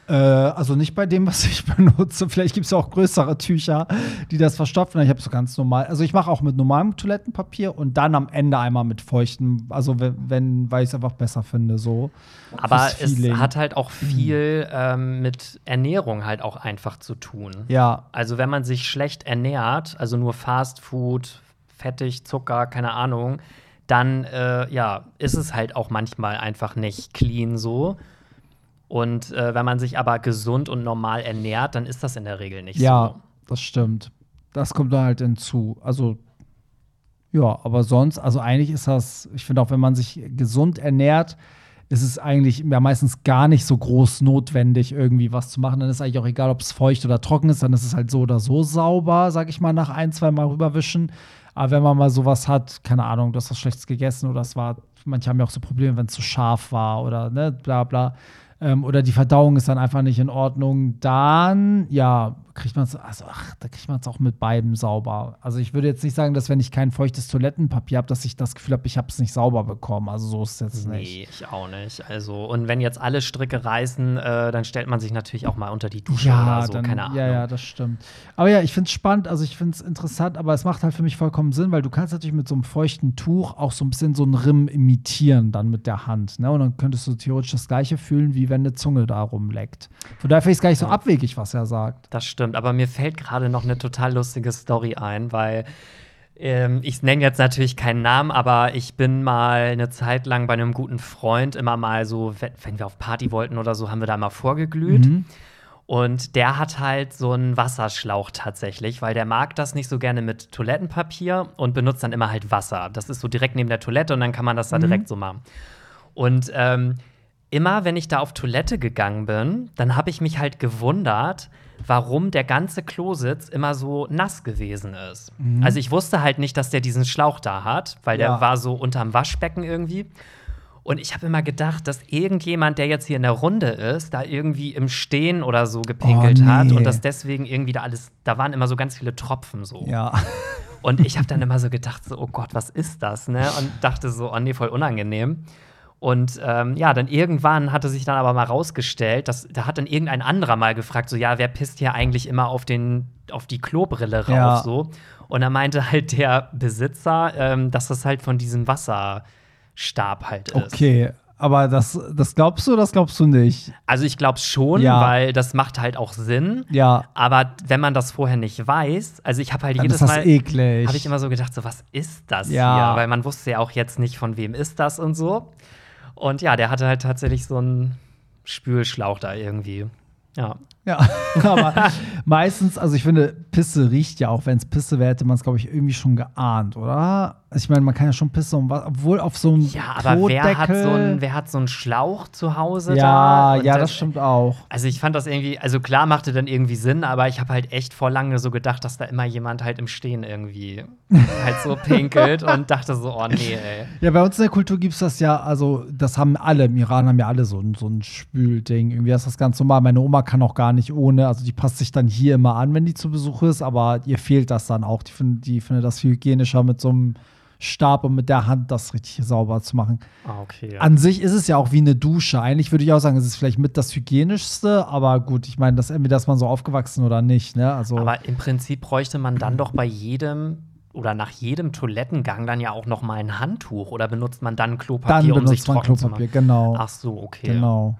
Äh, also nicht bei dem, was ich benutze. Vielleicht gibt es ja auch größere Tücher, die das verstopfen. Ich habe so ganz normal. Also ich mache auch mit normalem Toilettenpapier und dann am Ende einmal mit feuchtem. Also wenn, weil ich es einfach besser finde, so. Aber es hat halt auch viel ähm, mit Ernährung halt auch einfach zu tun. Ja, Also wenn man sich schlecht ernährt, also nur Fast Food, fettig, Zucker, keine Ahnung, dann äh, ja, ist es halt auch manchmal einfach nicht clean so. Und äh, wenn man sich aber gesund und normal ernährt, dann ist das in der Regel nicht ja, so. das stimmt. Das kommt da halt hinzu. Also ja, aber sonst, also eigentlich ist das, ich finde auch, wenn man sich gesund ernährt, ist es eigentlich ja meistens gar nicht so groß notwendig, irgendwie was zu machen. Dann ist eigentlich auch egal, ob es feucht oder trocken ist, dann ist es halt so oder so sauber, sag ich mal, nach ein, zwei Mal rüberwischen. Aber wenn man mal sowas hat, keine Ahnung, du hast was Schlechtes gegessen oder es war, manche haben ja auch so Probleme, wenn es zu scharf war oder ne, bla bla. Ähm, oder die Verdauung ist dann einfach nicht in Ordnung, dann, ja, kriegt man es, also ach, da kriegt man es auch mit beiden sauber. Also ich würde jetzt nicht sagen, dass wenn ich kein feuchtes Toilettenpapier habe, dass ich das Gefühl habe, ich habe es nicht sauber bekommen. Also so ist es jetzt nicht. Nee, ich auch nicht. Also, und wenn jetzt alle Stricke reißen, äh, dann stellt man sich natürlich auch mal unter die Dusche Ja, oder so, dann, keine Ahnung. ja, ja, das stimmt. Aber ja, ich finde es spannend, also ich finde es interessant, aber es macht halt für mich vollkommen Sinn, weil du kannst natürlich mit so einem feuchten Tuch auch so ein bisschen so einen Rimm imitieren dann mit der Hand. Ne? Und dann könntest du theoretisch das gleiche fühlen, wie wenn eine Zunge da rumleckt. Von daher finde ich es gar nicht so abwegig, was er sagt. Das stimmt, aber mir fällt gerade noch eine total lustige Story ein, weil ähm, ich nenne jetzt natürlich keinen Namen, aber ich bin mal eine Zeit lang bei einem guten Freund immer mal so, wenn, wenn wir auf Party wollten oder so, haben wir da mal vorgeglüht. Mhm. Und der hat halt so einen Wasserschlauch tatsächlich, weil der mag das nicht so gerne mit Toilettenpapier und benutzt dann immer halt Wasser. Das ist so direkt neben der Toilette und dann kann man das da Mhm. direkt so machen. Und ähm, immer, wenn ich da auf Toilette gegangen bin, dann habe ich mich halt gewundert, warum der ganze Klositz immer so nass gewesen ist. Also ich wusste halt nicht, dass der diesen Schlauch da hat, weil Ja. der war so unterm Waschbecken irgendwie. Und ich habe immer gedacht, dass irgendjemand, der jetzt hier in der Runde ist, da irgendwie im Stehen oder so gepinkelt Oh, hat nee. und dass deswegen irgendwie da alles, da waren immer so ganz viele Tropfen so. Ja. Und ich habe dann immer so gedacht, so, oh Gott, was ist das, ne? Und dachte so, oh nee, voll unangenehm. Und ähm, ja, dann irgendwann hatte sich dann aber mal rausgestellt, dass da hat dann irgendein anderer mal gefragt, so ja, wer pisst hier eigentlich immer auf den auf die Klobrille rauf Ja. so? Und da meinte halt der Besitzer, ähm, dass das halt von diesem Wasserstab halt ist. Okay. Aber das, das glaubst du, das glaubst du nicht? Also ich glaube schon, Ja. weil das macht halt auch Sinn. Ja. Aber wenn man das vorher nicht weiß, also ich habe halt Dann jedes ist das Mal eklig. habe ich immer so gedacht, so was ist das Ja. hier? Weil man wusste ja auch jetzt nicht, von wem ist das und so. Und ja, der hatte halt tatsächlich so einen Spülschlauch da irgendwie. Ja. Ja, aber meistens, also ich finde, Pisse riecht ja auch. Wenn es Pisse wäre, hätte man es, glaube ich, irgendwie schon geahnt, oder? Also ich meine, man kann ja schon Pisse um was, obwohl auf so einem Ja, aber wer hat, so einen, wer hat so einen Schlauch zu Hause ja, da? Ja, das, das, stimmt auch. Also ich fand das irgendwie, also klar machte dann irgendwie Sinn, aber ich habe halt echt vor lange so gedacht, dass da immer jemand halt im Stehen irgendwie halt so pinkelt und dachte so, oh nee, ey. Ja, bei uns in der Kultur gibt es das ja, also das haben alle, im Iran haben ja alle so, so ein Spülding. Irgendwie ist das ganz normal. Meine Oma kann auch gar nicht ohne, also die passt sich dann hier immer an, wenn die zu Besuch ist, aber ihr fehlt das dann auch. Die, find, die findet das viel hygienischer mit so einem Stab und mit der Hand das richtig sauber zu machen. Ah, okay. Ja. An sich ist es ja auch wie eine Dusche. Eigentlich würde ich auch sagen, es ist vielleicht mit das hygienischste, aber gut, ich meine, das entweder ist man so aufgewachsen oder nicht. Ne? Also aber im Prinzip bräuchte man dann doch bei jedem oder nach jedem Toilettengang dann ja auch noch mal ein Handtuch oder benutzt man dann Klopapier, dann um sich trocken Klopapier, zu machen? Genau. Ach so, okay. Genau.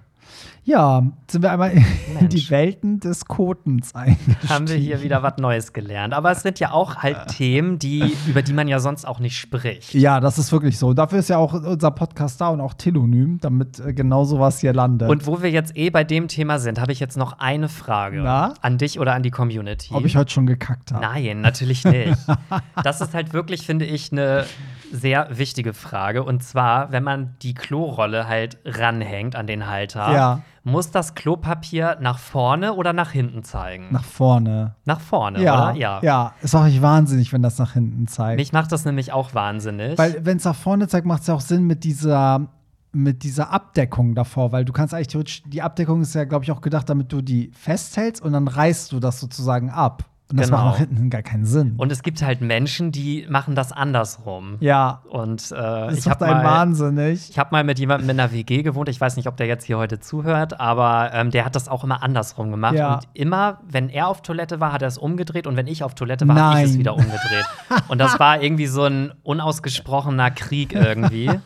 Ja, sind wir einmal in die Welten des Kotens eingestiegen. Haben wir hier wieder was Neues gelernt. Aber es sind ja auch halt Themen, die, über die man ja sonst auch nicht spricht. Ja, das ist wirklich so. Dafür ist ja auch unser Podcast da und auch Telonym, damit äh, genau sowas hier landet. Und wo wir jetzt eh bei dem Thema sind, habe ich jetzt noch eine Frage Na? an dich oder an die Community. Ob ich heute schon gekackt habe? Nein, natürlich nicht. das ist halt wirklich, finde ich, eine sehr wichtige Frage. Und zwar, wenn man die Klorolle halt ranhängt an den Halter, ja. muss das Klopapier nach vorne oder nach hinten zeigen? Nach vorne. Nach vorne, ja, oder? Ja. Ja, ist auch nicht wahnsinnig, wenn das nach hinten zeigt. Mich macht das nämlich auch wahnsinnig. Weil, wenn es nach vorne zeigt, macht es ja auch Sinn mit dieser mit dieser Abdeckung davor, weil du kannst eigentlich theoretisch, die Abdeckung ist ja, glaube ich, auch gedacht, damit du die festhältst und dann reißt du das sozusagen ab. Und das Genau. macht nach hinten gar keinen Sinn. Und es gibt halt Menschen, die machen das andersrum. ja, Und äh, das ich habe mal, wahnsinnig. ich hab mal mit jemandem in einer WG gewohnt. Ich weiß nicht, ob der jetzt hier heute zuhört, aber ähm, der hat das auch immer andersrum gemacht. Ja. Und immer, wenn er auf Toilette war, hat er es umgedreht und wenn ich auf Toilette war, habe ich es wieder umgedreht. und das war irgendwie so ein unausgesprochener Krieg irgendwie.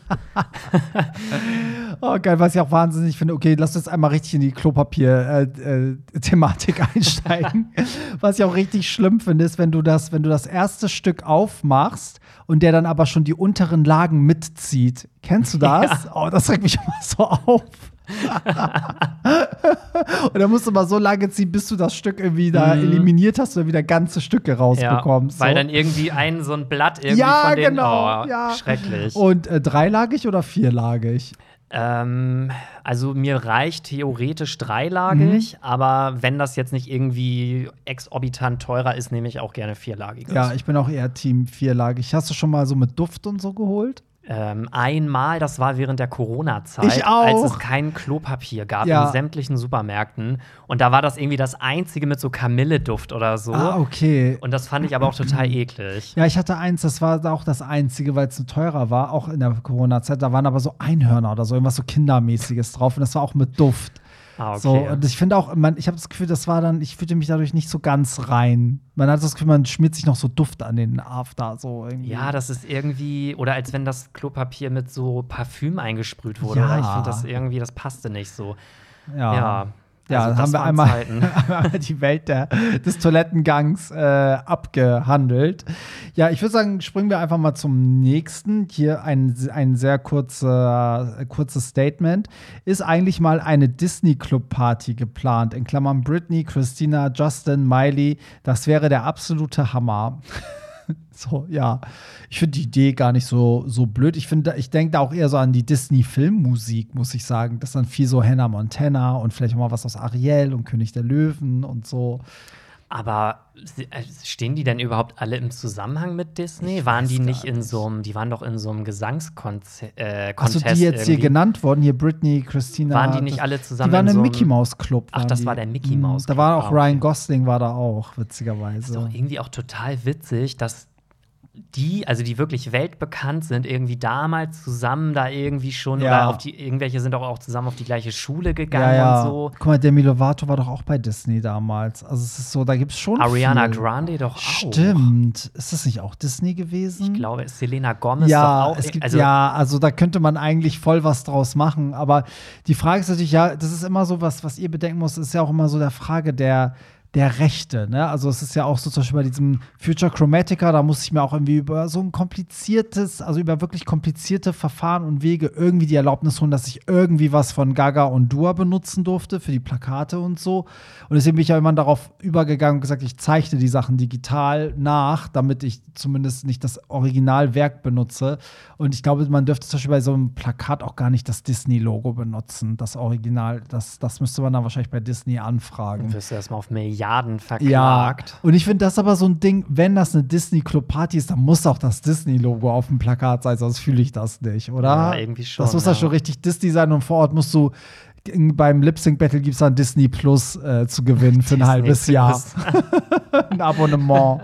Oh, geil, was ich auch wahnsinnig finde. Okay, lass uns einmal richtig in die Klopapier-Thematik einsteigen. was ich auch richtig schlimm finde, ist, wenn du das, wenn du das erste Stück aufmachst und der dann aber schon die unteren Lagen mitzieht. Kennst du das? Oh, das regt mich immer so auf. und dann musst du mal so lange ziehen, bis du das Stück irgendwie da Mhm. eliminiert hast oder wieder ganze Stücke ja, rausbekommst. weil so. dann irgendwie ein so ein Blatt irgendwie Ja, von den genau, oh, ja. schrecklich. Und äh, dreilagig oder vierlagig? Ähm, also mir reicht theoretisch dreilagig, Mhm. aber wenn das jetzt nicht irgendwie exorbitant teurer ist, nehme ich auch gerne vierlagiges. Ja, ich bin auch eher Team vierlagig. Hast du schon mal so mit Duft und so geholt? Ähm, einmal, das war während der Corona-Zeit, als es kein Klopapier gab Ja. in sämtlichen Supermärkten. Und da war das irgendwie das einzige mit so Kamilleduft oder so. Ah, okay. Und das fand ich aber auch total eklig. Ja, ich hatte eins, das war auch das einzige, weil es so teurer war, auch in der Corona-Zeit. Da waren aber so Einhörner oder so, irgendwas so Kindermäßiges drauf. Und das war auch mit Duft. Ah, okay. So, und ich finde auch, man, ich habe das Gefühl, das war dann, ich fühlte mich dadurch nicht so ganz rein. Man hat das Gefühl, man schmiert sich noch so Duft an den After, so irgendwie. ja, das ist irgendwie, oder als wenn das Klopapier mit so Parfüm eingesprüht wurde. Ja. Ich finde das irgendwie, das passte nicht so. ja. Ja. Ja, Also dann das haben wir einmal, die Welt der, des Toilettengangs äh, abgehandelt. Ja, ich würde sagen, springen wir einfach mal zum nächsten. Hier ein, ein sehr kurzer, kurzes Statement. Ist eigentlich mal eine Disney-Club-Party geplant? In Klammern Britney, Christina, Justin, Miley. Das wäre der absolute Hammer. So, ja. Ich finde die Idee gar nicht so, so blöd. Ich finde, ich denke da auch eher so an die Disney-Filmmusik, muss ich sagen. Das ist dann viel so Hannah Montana und vielleicht auch mal was aus Ariel und König der Löwen und so. Aber äh, stehen die denn überhaupt alle im Zusammenhang mit Disney? waren die nicht in so einem, die waren doch in so einem Gesangscontest äh, Contest die jetzt hier irgendwie. genannt wurden, hier Britney, Christina. Waren die nicht alle zusammen Die waren im so Mickey Mouse Club. Ach, das die. war der Mickey Mhm, Mouse Da war Club. auch Ah, Ryan. Gosling war da auch, ist witzigerweise. doch irgendwie auch total witzig, dass die, also die wirklich weltbekannt sind, irgendwie damals zusammen da irgendwie schon Ja. oder auf die, irgendwelche sind doch auch zusammen auf die gleiche Schule gegangen ja, ja. und so. Guck mal, Demi Lovato war doch auch bei Disney damals. Also es ist so, da gibt es schon Ariana viel. Grande doch auch. Stimmt. Ist das nicht auch Disney gewesen? Ich glaube, Selena Gomez ja, doch auch. es gibt, also, ja, also da könnte man eigentlich voll was draus machen. Aber die Frage ist natürlich, ja, das ist immer so was, was ihr bedenken muss, ist ja auch immer so der Frage der, der Rechte. Ne? Also es ist ja auch so zum Beispiel bei diesem Future Chromatica, da muss ich mir auch irgendwie über so ein kompliziertes, also über wirklich komplizierte Verfahren und Wege irgendwie die Erlaubnis holen, dass ich irgendwie was von Gaga und Dua benutzen durfte für die Plakate und so. Und deswegen bin ich ja immer darauf übergegangen und gesagt, ich zeichne die Sachen digital nach, damit ich zumindest nicht das Originalwerk benutze. Und ich glaube, man dürfte zum Beispiel bei so einem Plakat auch gar nicht das Disney-Logo benutzen, das Original. Das, das müsste man dann wahrscheinlich bei Disney anfragen. Du wirst erstmal auf Milliarden verklagt. Ja, und ich finde das aber so ein Ding, wenn das eine Disney-Club-Party ist, dann muss auch das Disney-Logo auf dem Plakat sein, sonst fühle ich das nicht, oder? Ja, irgendwie schon. Das muss ja schon richtig Disney sein und vor Ort musst du beim Lip Sync Battle gibt es dann Disney Plus äh, zu gewinnen für ein halbes Jahr. ein Abonnement.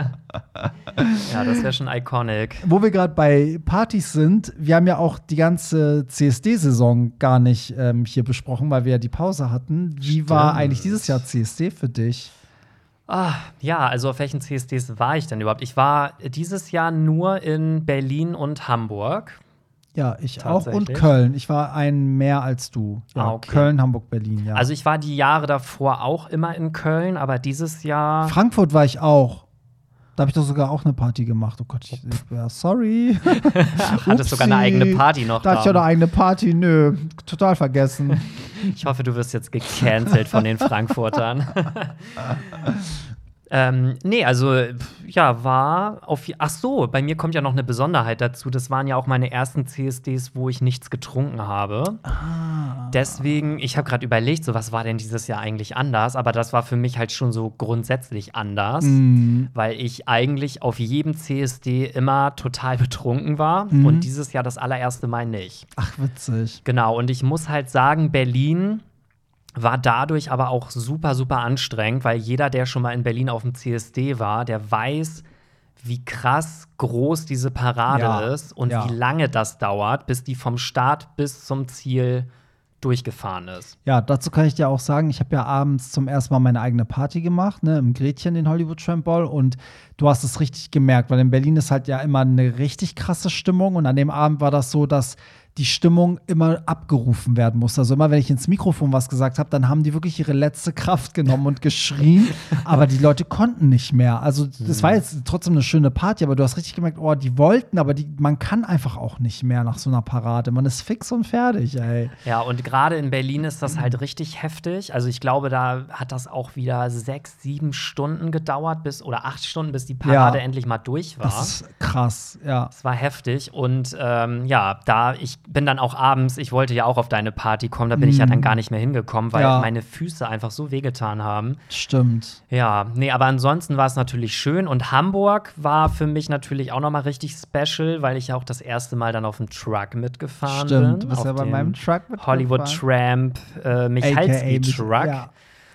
ja, das wäre schon iconic. Wo wir gerade bei Partys sind, wir haben ja auch die ganze CSD-Saison gar nicht ähm, hier besprochen, weil wir ja die Pause hatten. Wie Stimmt. war eigentlich dieses Jahr CSD für dich? Ah, ja, also auf welchen CSDs war ich denn überhaupt? Ich war dieses Jahr nur in Berlin und Hamburg. Ja, ich auch und Köln. Ich war ein mehr als du. Ja, ah, okay. Köln, Hamburg, Berlin, ja. Also ich war die Jahre davor auch immer in Köln, aber dieses Jahr. Frankfurt war ich auch. Da habe ich doch sogar auch eine Party gemacht. Oh Gott, ich, ja, sorry. Hattest sogar eine eigene Party noch. Da hatte ich ja eine eigene Party. Nö, total vergessen. ich hoffe, du wirst jetzt gecancelt von den Frankfurtern. Ähm, nee, also ja, war auf. Ach so, bei mir kommt ja noch eine Besonderheit dazu. Das waren ja auch meine ersten CSDs, wo ich nichts getrunken habe. Ah. Deswegen, ich habe gerade überlegt, so was war denn dieses Jahr eigentlich anders? Aber das war für mich halt schon so grundsätzlich anders, mm. weil ich eigentlich auf jedem CSD immer total betrunken war mm. und dieses Jahr das allererste Mal nicht. Ach, witzig. Genau, und ich muss halt sagen, Berlin war dadurch aber auch super, super anstrengend, weil jeder, der schon mal in Berlin auf dem CSD war, der weiß, wie krass groß diese Parade ja, ist und ja. wie lange das dauert, bis die vom Start bis zum Ziel durchgefahren ist. Ja, dazu kann ich dir auch sagen, ich habe ja abends zum ersten Mal meine eigene Party gemacht, ne, im Gretchen, den Hollywood Tramp Ball. Und du hast es richtig gemerkt, weil in Berlin ist halt ja immer eine richtig krasse Stimmung. Und an dem Abend war das so, dass die Stimmung immer abgerufen werden muss. Also immer, wenn ich ins Mikrofon was gesagt habe, dann haben die wirklich ihre letzte Kraft genommen und geschrien, aber die Leute konnten nicht mehr. Also das war jetzt trotzdem eine schöne Party, aber du hast richtig gemerkt, oh, die wollten, aber die, man kann einfach auch nicht mehr nach so einer Parade. Man ist fix und fertig, ey. Ja, und gerade in Berlin ist das halt richtig heftig. Also ich glaube, da hat das auch wieder sechs, sieben Stunden gedauert, bis oder acht Stunden, bis die Parade ja, endlich mal durch war. Das ist krass, ja. Es war heftig und ähm, ja, da ich bin dann auch abends, ich wollte ja auch auf deine Party kommen, da bin mm. ich ja dann mhm. gar nicht mehr hingekommen, weil ja. meine Füße einfach so wehgetan haben. Stimmt. Ja, nee, aber ansonsten war es natürlich schön und Hamburg war für mich natürlich auch noch mal richtig special, weil ich ja auch das erste Mal dann auf dem Truck mitgefahren Stimmt, bin. Stimmt, du bist ja bei meinem Truck mitgefahren. Hollywood Tramp, äh, Michalski-Truck. Ja.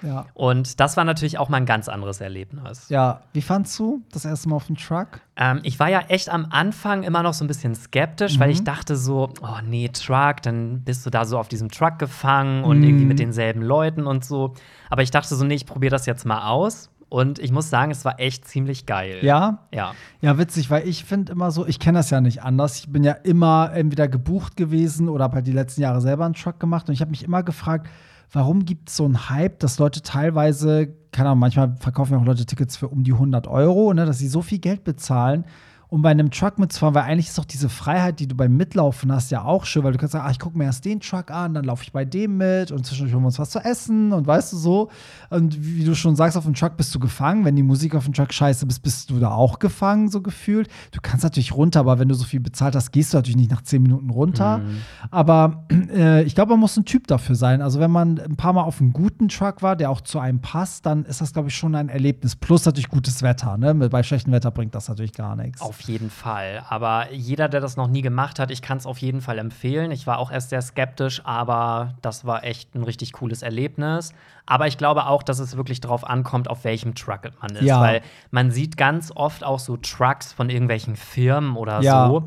Ja. Und das war natürlich auch mal ein ganz anderes Erlebnis. Ja, wie fandst du das erste Mal auf dem Truck? Ähm, ich war ja echt am Anfang immer noch so ein bisschen skeptisch, mhm. weil ich dachte so, oh nee, Truck, dann bist du da so auf diesem Truck gefangen und mhm. irgendwie mit denselben Leuten und so. Aber ich dachte so, nee, ich probiere das jetzt mal aus. Und ich muss sagen, es war echt ziemlich geil. Ja? Ja. Ja, witzig, weil ich finde immer so, ich kenne das ja nicht anders. Ich bin ja immer entweder gebucht gewesen oder habe halt die letzten Jahre selber einen Truck gemacht. Und ich habe mich immer gefragt, warum gibt es so einen Hype, dass Leute teilweise, keine Ahnung, manchmal verkaufen ja auch Leute Tickets für um die 100 Euro, ne, dass sie so viel Geld bezahlen um bei einem Truck mitzufahren, weil eigentlich ist doch diese Freiheit, die du beim Mitlaufen hast, ja auch schön, weil du kannst sagen, ach, ich gucke mir erst den Truck an, dann laufe ich bei dem mit und zwischendurch holen wir uns was zu essen und weißt du so. Und wie du schon sagst, auf dem Truck bist du gefangen. Wenn die Musik auf dem Truck scheiße bist, bist du da auch gefangen, so gefühlt. Du kannst natürlich runter, aber wenn du so viel bezahlt hast, gehst du natürlich nicht nach zehn Minuten runter. Mhm. Aber äh, ich glaube, man muss ein Typ dafür sein. Also, wenn man ein paar Mal auf einem guten Truck war, der auch zu einem passt, dann ist das, glaube ich, schon ein Erlebnis. Plus natürlich gutes Wetter. Ne? Bei schlechtem Wetter bringt das natürlich gar nichts. Auf jeden Fall. Aber jeder, der das noch nie gemacht hat, ich kann es auf jeden Fall empfehlen. Ich war auch erst sehr skeptisch, aber das war echt ein richtig cooles Erlebnis. Aber ich glaube auch, dass es wirklich darauf ankommt, auf welchem Truck man ist. Ja. Weil man sieht ganz oft auch so Trucks von irgendwelchen Firmen oder ja. so.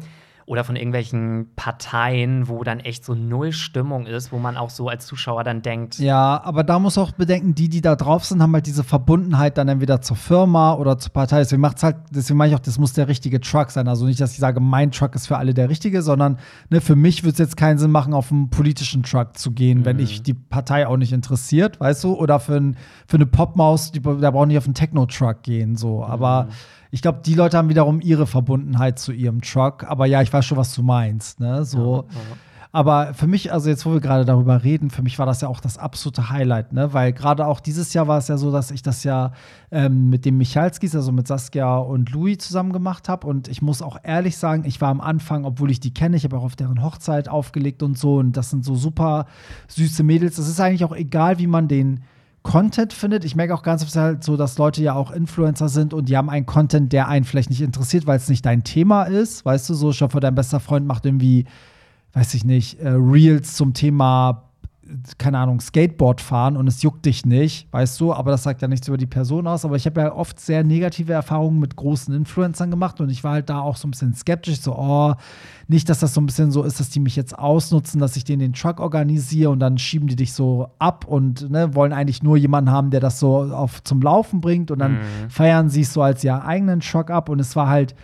Oder von irgendwelchen Parteien, wo dann echt so null Stimmung ist, wo man auch so als Zuschauer dann denkt. Ja, aber da muss auch bedenken, die, die da drauf sind, haben halt diese Verbundenheit dann entweder zur Firma oder zur Partei. Deswegen macht's halt, deswegen meine ich auch, das muss der richtige Truck sein. Also nicht, dass ich sage, mein Truck ist für alle der richtige, sondern ne, für mich würde es jetzt keinen Sinn machen, auf einen politischen Truck zu gehen, mhm. wenn ich die Partei auch nicht interessiert, weißt du? Oder für, ein, für eine Popmaus, die, da brauche ich nicht auf einen Techno-Truck gehen. So. Aber mhm ich glaube, die Leute haben wiederum ihre Verbundenheit zu ihrem Truck. Aber ja, ich weiß schon, was du meinst. Ne? So. Ja, ja. Aber für mich, also jetzt, wo wir gerade darüber reden, für mich war das ja auch das absolute Highlight, ne? Weil gerade auch dieses Jahr war es ja so, dass ich das ja ähm, mit dem Michalskis, also mit Saskia und Louis zusammen gemacht habe. Und ich muss auch ehrlich sagen, ich war am Anfang, obwohl ich die kenne, ich habe auch auf deren Hochzeit aufgelegt und so. Und das sind so super süße Mädels. Es ist eigentlich auch egal, wie man den Content findet. Ich merke auch ganz oft halt so, dass Leute ja auch Influencer sind und die haben einen Content, der einen vielleicht nicht interessiert, weil es nicht dein Thema ist. Weißt du, so, ich hoffe, dein bester Freund macht irgendwie, weiß ich nicht, äh, Reels zum Thema keine Ahnung, Skateboard fahren und es juckt dich nicht, weißt du, aber das sagt ja nichts über die Person aus. Aber ich habe ja oft sehr negative Erfahrungen mit großen Influencern gemacht und ich war halt da auch so ein bisschen skeptisch, so, oh, nicht, dass das so ein bisschen so ist, dass die mich jetzt ausnutzen, dass ich denen den Truck organisiere und dann schieben die dich so ab und ne, wollen eigentlich nur jemanden haben, der das so auf, zum Laufen bringt und dann mhm. feiern sie es so als ihren eigenen Truck ab und es war halt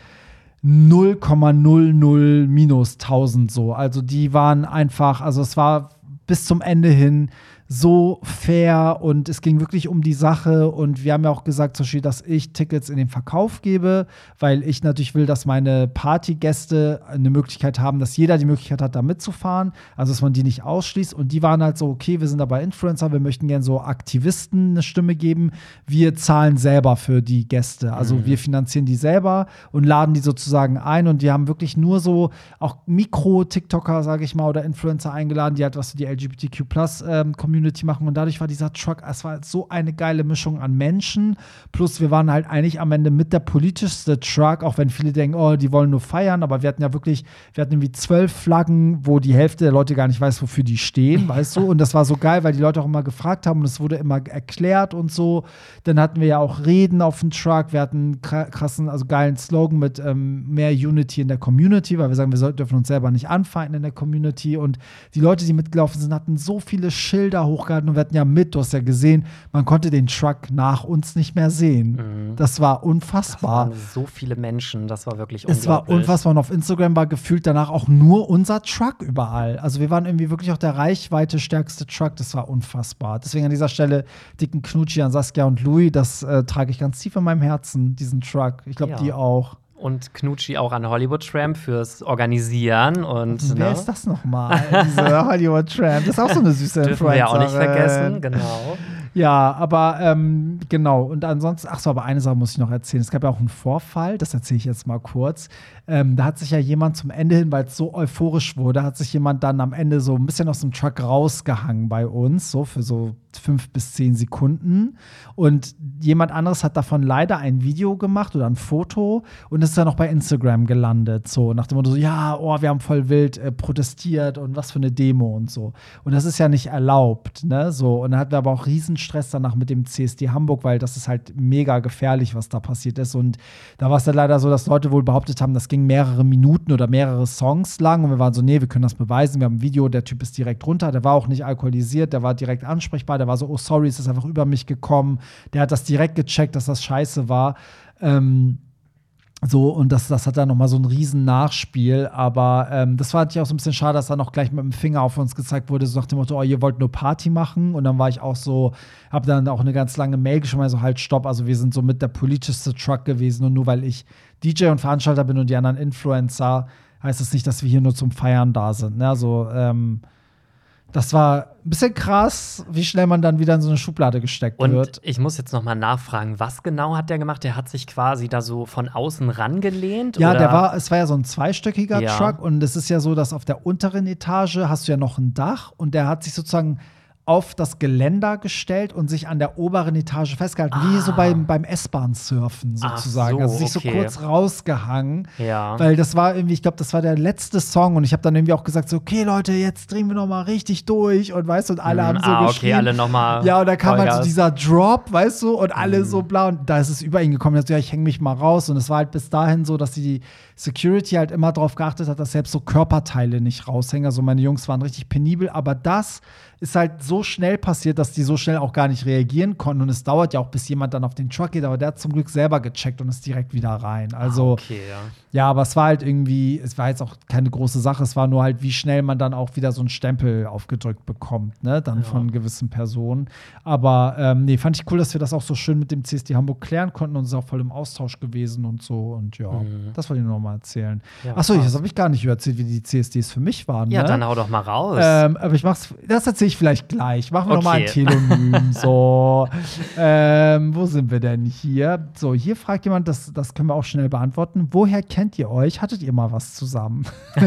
0,00 minus 1000 so. Also die waren einfach, also es war bis zum Ende hin so fair und es ging wirklich um die Sache. Und wir haben ja auch gesagt, zum Beispiel, dass ich Tickets in den Verkauf gebe, weil ich natürlich will, dass meine Partygäste eine Möglichkeit haben, dass jeder die Möglichkeit hat, da mitzufahren, also dass man die nicht ausschließt. Und die waren halt so, okay, wir sind dabei Influencer, wir möchten gerne so Aktivisten eine Stimme geben, wir zahlen selber für die Gäste, also mhm. wir finanzieren die selber und laden die sozusagen ein. Und die haben wirklich nur so auch Mikro-TikToker, sage ich mal, oder Influencer eingeladen, die halt was für die LGBTQ Plus ähm, Community machen. Und dadurch war dieser Truck, es war so eine geile Mischung an Menschen. Plus wir waren halt eigentlich am Ende mit der politischste Truck, auch wenn viele denken, oh, die wollen nur feiern. Aber wir hatten ja wirklich, wir hatten irgendwie zwölf Flaggen, wo die Hälfte der Leute gar nicht weiß, wofür die stehen, weißt du? Und das war so geil, weil die Leute auch immer gefragt haben und es wurde immer erklärt und so. Dann hatten wir ja auch Reden auf dem Truck. Wir hatten krassen, also geilen Slogan mit ähm, mehr Unity in der Community, weil wir sagen, wir dürfen uns selber nicht anfeinden in der Community. Und die Leute, die mitgelaufen sind, hatten so viele Schilder hochgehalten und wir hatten ja mit, du hast ja gesehen, man konnte den Truck nach uns nicht mehr sehen. Mhm. Das war unfassbar. Das waren so viele Menschen, das war wirklich unglaublich. Es war unfassbar und auf Instagram war gefühlt danach auch nur unser Truck überall. Also wir waren irgendwie wirklich auch der reichweite stärkste Truck, das war unfassbar. Deswegen an dieser Stelle dicken Knutschi an Saskia und Louis, das äh, trage ich ganz tief in meinem Herzen, diesen Truck. Ich glaube, ja. die auch und Knutschi auch an Hollywood Tramp fürs Organisieren. Und, Wer ne? ist das nochmal? Diese Hollywood Tramp. Das ist auch so eine süße Dürfen wir ja auch nicht vergessen, genau. Ja, aber ähm, genau. Und ansonsten, ach so, aber eine Sache muss ich noch erzählen. Es gab ja auch einen Vorfall, das erzähle ich jetzt mal kurz. Ähm, da hat sich ja jemand zum Ende hin, weil es so euphorisch wurde, hat sich jemand dann am Ende so ein bisschen aus dem Truck rausgehangen bei uns, so für so fünf bis zehn Sekunden. Und jemand anderes hat davon leider ein Video gemacht oder ein Foto und ist dann auch bei Instagram gelandet. So nach dem Motto, so, ja, oh, wir haben voll wild äh, protestiert und was für eine Demo und so. Und das ist ja nicht erlaubt, ne? So. Und dann hatten wir aber auch Riesenstress danach mit dem CSD Hamburg, weil das ist halt mega gefährlich, was da passiert ist. Und da war es dann leider so, dass Leute wohl behauptet haben, das ging mehrere Minuten oder mehrere Songs lang. Und wir waren so, nee, wir können das beweisen. Wir haben ein Video, der Typ ist direkt runter, der war auch nicht alkoholisiert, der war direkt ansprechbar, der war so, oh sorry, es ist einfach über mich gekommen. Der hat das direkt gecheckt, dass das scheiße war. Ähm, so, und das, das hat dann nochmal so ein riesen Nachspiel. Aber ähm, das war natürlich auch so ein bisschen schade, dass dann noch gleich mit dem Finger auf uns gezeigt wurde, so nach dem Motto, oh, ihr wollt nur Party machen. Und dann war ich auch so, habe dann auch eine ganz lange Mail geschrieben, so halt, stopp, also wir sind so mit der politischste Truck gewesen. Und nur weil ich DJ und Veranstalter bin und die anderen Influencer, heißt das nicht, dass wir hier nur zum Feiern da sind. Ne? Also, ähm, das war ein bisschen krass, wie schnell man dann wieder in so eine Schublade gesteckt und wird. Ich muss jetzt noch mal nachfragen, was genau hat der gemacht? Der hat sich quasi da so von außen rangelehnt? Ja, oder? der war, es war ja so ein zweistöckiger ja. Truck und es ist ja so, dass auf der unteren Etage hast du ja noch ein Dach und der hat sich sozusagen auf das Geländer gestellt und sich an der oberen Etage festgehalten, ah. wie so beim, beim S-Bahn-Surfen sozusagen. So, also sich okay. so kurz rausgehangen. Ja. Weil das war irgendwie, ich glaube, das war der letzte Song und ich habe dann irgendwie auch gesagt, so, okay, Leute, jetzt drehen wir noch mal richtig durch und weißt du, und alle mm, haben so ah, okay, alle noch mal Ja, und da kam halt so dieser Drop, weißt du, und alle mm. so blau und da ist es über ihn gekommen, dass ja, ich hänge mich mal raus und es war halt bis dahin so, dass sie Security halt immer darauf geachtet hat, dass selbst so Körperteile nicht raushängen. Also meine Jungs waren richtig penibel, aber das ist halt so schnell passiert, dass die so schnell auch gar nicht reagieren konnten. Und es dauert ja auch, bis jemand dann auf den Truck geht, aber der hat zum Glück selber gecheckt und ist direkt wieder rein. Also, Ah, okay, ja. ja, aber es war halt irgendwie, es war jetzt auch keine große Sache, es war nur halt, wie schnell man dann auch wieder so einen Stempel aufgedrückt bekommt, ne, dann von gewissen Personen. Aber ähm, nee, fand ich cool, dass wir das auch so schön mit dem CSD Hamburg klären konnten und es ist auch voll im Austausch gewesen und so. Und ja, das wollte ich nur noch mal erzählen. Ja, Achso, das habe ich gar nicht erzählt, wie die CSDs für mich waren. Ja, ne? dann hau doch mal raus. Ähm, aber ich mach's, das erzähle ich vielleicht gleich. Machen wir noch mal ein Okay. Telonym. so. ähm, wo sind wir denn hier? So, hier fragt jemand, das, das können wir auch schnell beantworten. Woher kennt ihr euch? Hattet ihr mal was zusammen?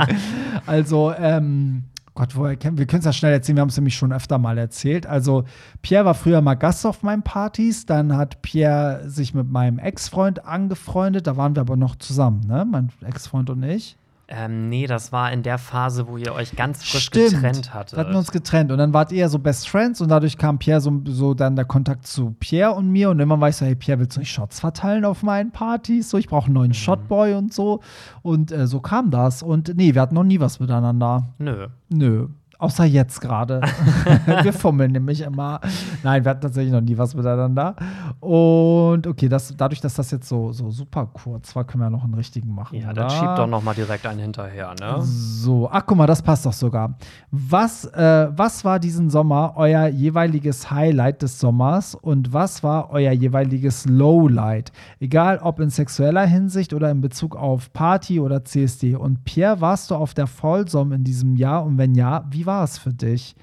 also, ähm, Gott, woher kennen wir? können es ja schnell erzählen, wir haben es nämlich schon öfter mal erzählt. Also, Pierre war früher mal Gast auf meinen Partys, dann hat Pierre sich mit meinem Ex-Freund angefreundet, da waren wir aber noch zusammen, ne? Mein Ex-Freund und ich. Ähm, nee, das war in der Phase, wo ihr euch ganz frisch Stimmt. getrennt hattet. Da hatten wir uns getrennt und dann wart ihr so Best Friends und dadurch kam Pierre so, so dann der Kontakt zu Pierre und mir und irgendwann war ich so, hey Pierre, willst du nicht Shots verteilen auf meinen Partys? So, ich brauche einen neuen Shotboy und so und äh, so kam das und nee, wir hatten noch nie was miteinander. Nö. Nö. Außer jetzt gerade. wir fummeln nämlich immer. Nein, wir hatten tatsächlich noch nie was miteinander. Und okay, das, dadurch, dass das jetzt so, so super kurz war, können wir ja noch einen richtigen machen. Ja, oder? dann schieb doch noch mal direkt einen hinterher, ne? So, ach guck mal, das passt doch sogar. Was, äh, was war diesen Sommer euer jeweiliges Highlight des Sommers und was war euer jeweiliges Lowlight? Egal ob in sexueller Hinsicht oder in Bezug auf Party oder CSD. Und Pierre, warst du auf der Vollsom in diesem Jahr? Und wenn ja, wie war es für dich?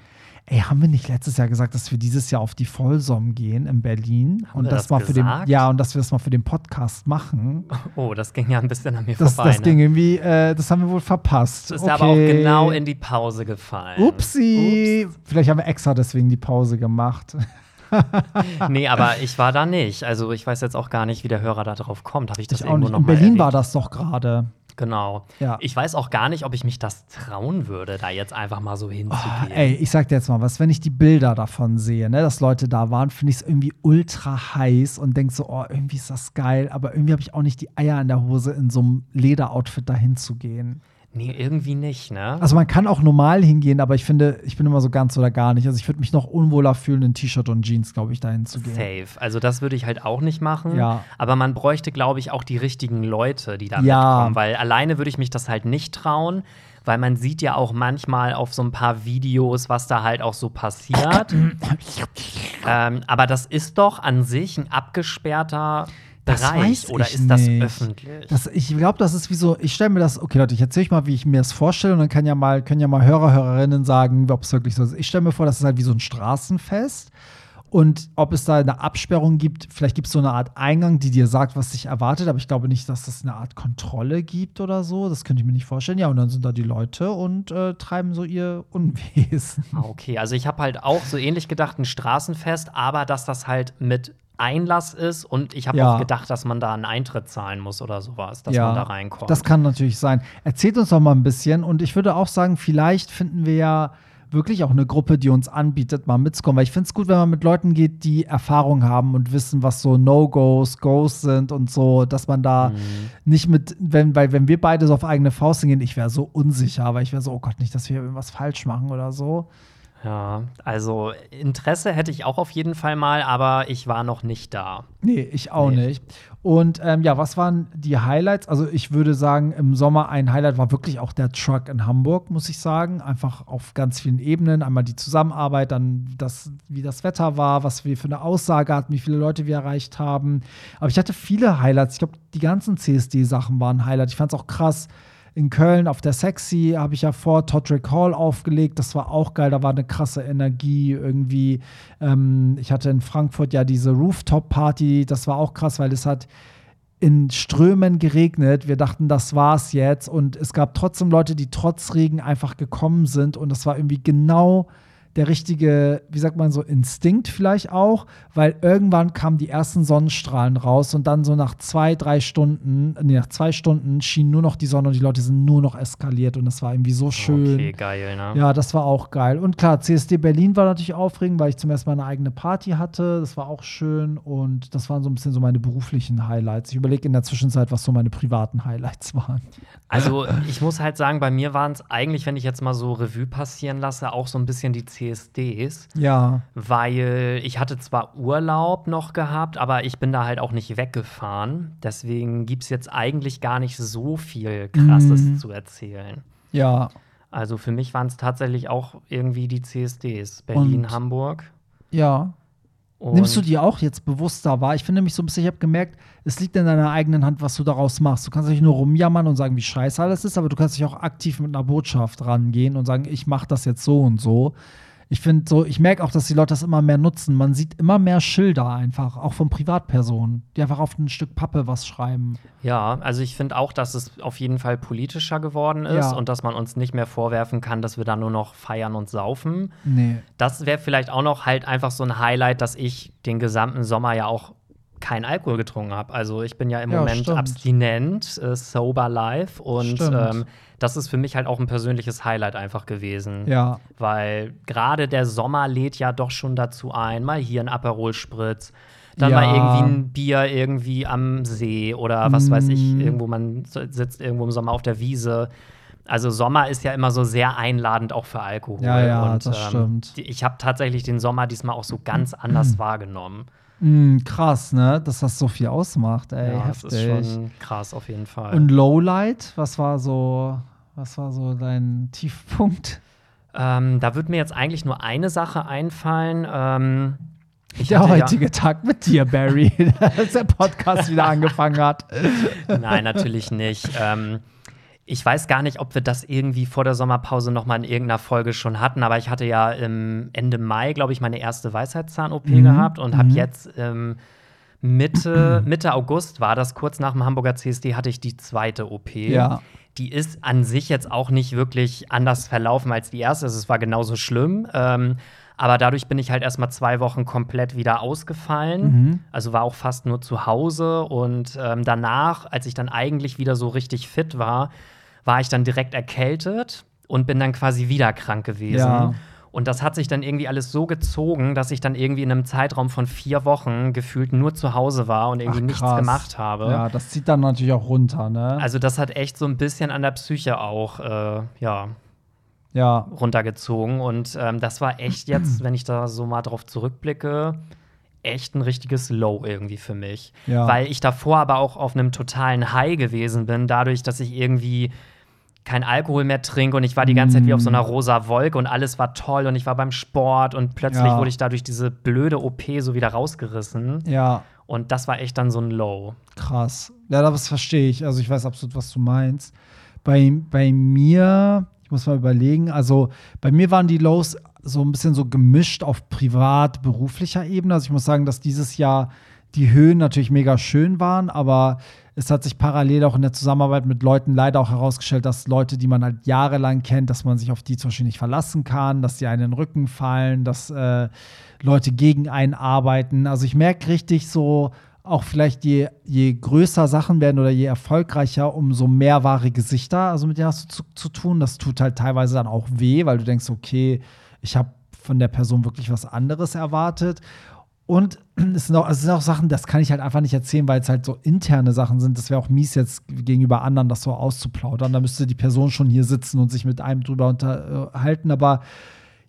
Ey, haben wir nicht letztes Jahr gesagt, dass wir dieses Jahr auf die Vollsom gehen in Berlin? Haben und wir das, das mal für den, ja, und dass wir das mal für den Podcast machen. Oh, das ging ja ein bisschen an mir Das, vorbei. das ne? ging irgendwie, äh, das haben wir wohl verpasst. Das ist aber auch genau in die Pause gefallen. Upsi. Vielleicht haben wir extra deswegen die Pause gemacht. Nee, aber ich war da nicht. Also ich weiß jetzt auch gar nicht, wie der Hörer da drauf kommt. Habe ich das Ich auch irgendwo nicht. noch In Berlin war erwähnt? das doch gerade. Genau. Ja. Ich weiß auch gar nicht, ob ich mich das trauen würde, da jetzt einfach mal so hinzugehen. Ah, ey, ich sag dir jetzt mal was, wenn ich die Bilder davon sehe, ne, dass Leute da waren, finde ich es irgendwie ultra heiß und denk so, oh, irgendwie ist das geil, aber irgendwie habe ich auch nicht die Eier in der Hose, in so einem Lederoutfit dahin zu gehen. Nee, irgendwie nicht, ne? Also man kann auch normal hingehen, aber ich finde, ich bin immer so ganz oder gar nicht. Also ich würde mich noch unwohler fühlen, in T-Shirt und Jeans, glaube ich, dahin zu gehen. Safe. Also das würde ich halt auch nicht machen. Ja. Aber man bräuchte, glaube ich, auch die richtigen Leute, die da Ja. mitkommen. Weil alleine würde ich mich das halt nicht trauen. Weil man sieht ja auch manchmal auf so ein paar Videos, was da halt auch so passiert. ähm, aber das ist doch an sich ein abgesperrter Bereich. Oder ist das nicht. öffentlich? Das, ich glaube, das ist wie so, ich stelle mir das, okay Leute, ich erzähle euch mal, wie ich mir das vorstelle und dann kann ja mal, können ja mal Hörer, Hörerinnen sagen, ob es wirklich so ist. Ich stelle mir vor, das ist halt wie so ein Straßenfest und ob es da eine Absperrung gibt, vielleicht gibt es so eine Art Eingang, die dir sagt, was dich erwartet, aber ich glaube nicht, dass das eine Art Kontrolle gibt oder so. Das könnte ich mir nicht vorstellen. Ja, und dann sind da die Leute und äh, treiben so ihr Unwesen. Ah, Okay, also ich habe halt auch so ähnlich gedacht, ein Straßenfest, aber dass das halt mit Einlass ist und ich habe Ja. auch gedacht, dass man da einen Eintritt zahlen muss oder sowas, dass man da reinkommt. Das kann natürlich sein. Erzählt uns doch mal ein bisschen. Und ich würde auch sagen, vielleicht finden wir ja wirklich auch eine Gruppe, die uns anbietet, mal mitzukommen. Weil ich finde es gut, wenn man mit Leuten geht, die Erfahrung haben und wissen, was so No-Gos, Goes sind und so, dass man da Mhm. nicht mit, wenn, weil wenn wir beide so auf eigene Faust gehen, ich wäre so unsicher, weil ich wäre so, oh Gott, nicht, dass wir irgendwas falsch machen oder so. Ja, also Interesse hätte ich auch auf jeden Fall mal, aber ich war noch nicht da. Nee, ich auch Nee. nicht. Und ähm, ja, was waren die Highlights? Also ich würde sagen, im Sommer ein Highlight war wirklich auch der Truck in Hamburg, muss ich sagen. Einfach auf ganz vielen Ebenen. Einmal die Zusammenarbeit, dann das, wie das Wetter war, was wir für eine Aussage hatten, wie viele Leute wir erreicht haben. Aber ich hatte viele Highlights. Ich glaube, die ganzen CSD-Sachen waren Highlights. Ich fand es auch krass. In Köln auf der Sexy habe ich ja vor Todrick Hall aufgelegt. Das war auch geil. Da war eine krasse Energie irgendwie. Ähm, ich hatte in Frankfurt ja diese Rooftop-Party. Das war auch krass, weil es hat in Strömen geregnet. Wir dachten, das war's jetzt. Und es gab trotzdem Leute, die trotz Regen einfach gekommen sind. Und das war irgendwie genau der richtige, wie sagt man so, Instinkt vielleicht auch, weil irgendwann kamen die ersten Sonnenstrahlen raus und dann so nach zwei, drei Stunden, nee, nach zwei Stunden schien nur noch die Sonne und die Leute sind nur noch eskaliert und es war irgendwie so schön. Okay, geil, ne? Ja, das war auch geil. Und klar, CSD Berlin war natürlich aufregend, weil ich zum ersten Mal eine eigene Party hatte. Das war auch schön und das waren so ein bisschen so meine beruflichen Highlights. Ich überlege in der Zwischenzeit, was so meine privaten Highlights waren. Also ich muss halt sagen, bei mir waren es eigentlich, wenn ich jetzt mal so Revue passieren lasse, auch so ein bisschen die CSDs. Ja. Weil ich hatte zwar Urlaub noch gehabt, aber ich bin da halt auch nicht weggefahren. Deswegen gibt es jetzt eigentlich gar nicht so viel Krasses Mhm. zu erzählen. Ja. Also für mich waren es tatsächlich auch irgendwie die CSDs. Berlin, Und- Hamburg. Ja. Und Nimmst du die auch jetzt bewusster wahr? Ich finde mich so ein bisschen, ich habe gemerkt, es liegt in deiner eigenen Hand, was du daraus machst. Du kannst nicht nur rumjammern und sagen, wie scheiße alles ist, aber du kannst dich auch aktiv mit einer Botschaft rangehen und sagen, ich mache das jetzt so und so. Ich finde so, ich merke auch, dass die Leute das immer mehr nutzen. Man sieht immer mehr Schilder einfach, auch von Privatpersonen, die einfach auf ein Stück Pappe was schreiben. Ja, also ich finde auch, dass es auf jeden Fall politischer geworden ist Ja. und dass man uns nicht mehr vorwerfen kann, dass wir da nur noch feiern und saufen. Nee. Das wäre vielleicht auch noch halt einfach so ein Highlight, dass ich den gesamten Sommer ja auch kein Alkohol getrunken habe. Also ich bin ja im Ja, Moment stimmt. abstinent, äh, sober life und ähm, das ist für mich halt auch ein persönliches Highlight einfach gewesen. Ja. Weil gerade der Sommer lädt ja doch schon dazu ein, mal hier ein Aperol Spritz, dann Ja. mal irgendwie ein Bier irgendwie am See oder was weiß ich, Mm. irgendwo man sitzt irgendwo im Sommer auf der Wiese. Also Sommer ist ja immer so sehr einladend auch für Alkohol. Ja, ja, Und, das ähm, stimmt. Ich habe tatsächlich den Sommer diesmal auch so ganz anders wahrgenommen. Mm, krass, ne? Dass das so viel ausmacht, ey. ja, das heftig. ist schon krass auf jeden Fall. Und Lowlight, was war so, was war so dein Tiefpunkt? ähm, da würde mir jetzt eigentlich nur eine Sache einfallen. Ähm, ich der hatte ja- heutige Tag mit dir, Barry, als der Podcast wieder angefangen hat. Nein, natürlich nicht. Ähm, ich weiß gar nicht, ob wir das irgendwie vor der Sommerpause noch mal in irgendeiner Folge schon hatten, aber ich hatte ja im Ende Mai, glaube ich, meine erste Weisheitszahn-OP Mhm. gehabt und habe Mhm. jetzt ähm, Mitte, Mitte August war das, kurz nach dem Hamburger CSD hatte ich die zweite OP. Ja. Die ist an sich jetzt auch nicht wirklich anders verlaufen als die erste. Also es war genauso schlimm. Ähm, aber dadurch bin ich halt erstmal zwei Wochen komplett wieder ausgefallen. Mhm. Also war auch fast nur zu Hause. Und ähm, danach, als ich dann eigentlich wieder so richtig fit war, war ich dann direkt erkältet und bin dann quasi wieder krank gewesen. Ja. Und das hat sich dann irgendwie alles so gezogen, dass ich dann irgendwie in einem Zeitraum von vier Wochen gefühlt nur zu Hause war und irgendwie Ach, nichts gemacht habe. Ja, das zieht dann natürlich auch runter, ne? Also das hat echt so ein bisschen an der Psyche auch, äh, ja, ja. runtergezogen. Und ähm, das war echt jetzt, wenn ich da so mal drauf zurückblicke, echt ein richtiges Low irgendwie für mich. Ja. Weil ich davor aber auch auf einem totalen High gewesen bin, dadurch, dass ich irgendwie kein Alkohol mehr trinke und ich war die ganze Zeit wie auf so einer rosa Wolke und alles war toll und ich war beim Sport und plötzlich Ja. wurde ich dadurch diese blöde OP so wieder rausgerissen. Ja, Und das war echt dann so ein Low. krass. Ja, das verstehe ich. Also ich weiß absolut, was du meinst. Bei, bei mir, ich muss mal überlegen, also bei mir waren die Lows so ein bisschen so gemischt auf privat-beruflicher Ebene. Also ich muss sagen, dass dieses Jahr die Höhen natürlich mega schön waren, aber es hat sich parallel auch in der Zusammenarbeit mit Leuten leider auch herausgestellt, dass Leute, die man halt jahrelang kennt, dass man sich auf die zum Beispiel nicht verlassen kann, dass die einen in den Rücken fallen, dass äh, Leute gegen einen arbeiten. Also ich merke richtig so, auch vielleicht je, je größer Sachen werden oder je erfolgreicher, umso mehr wahre Gesichter, also mit denen hast du zu, zu tun. Das tut halt teilweise dann auch weh, weil du denkst, okay, ich habe von der Person wirklich was anderes erwartet. Und es sind, auch, es sind auch Sachen, das kann ich halt einfach nicht erzählen, weil es halt so interne Sachen sind. Das wäre auch mies jetzt gegenüber anderen, das so auszuplaudern. Da müsste die Person schon hier sitzen und sich mit einem drüber unterhalten. Aber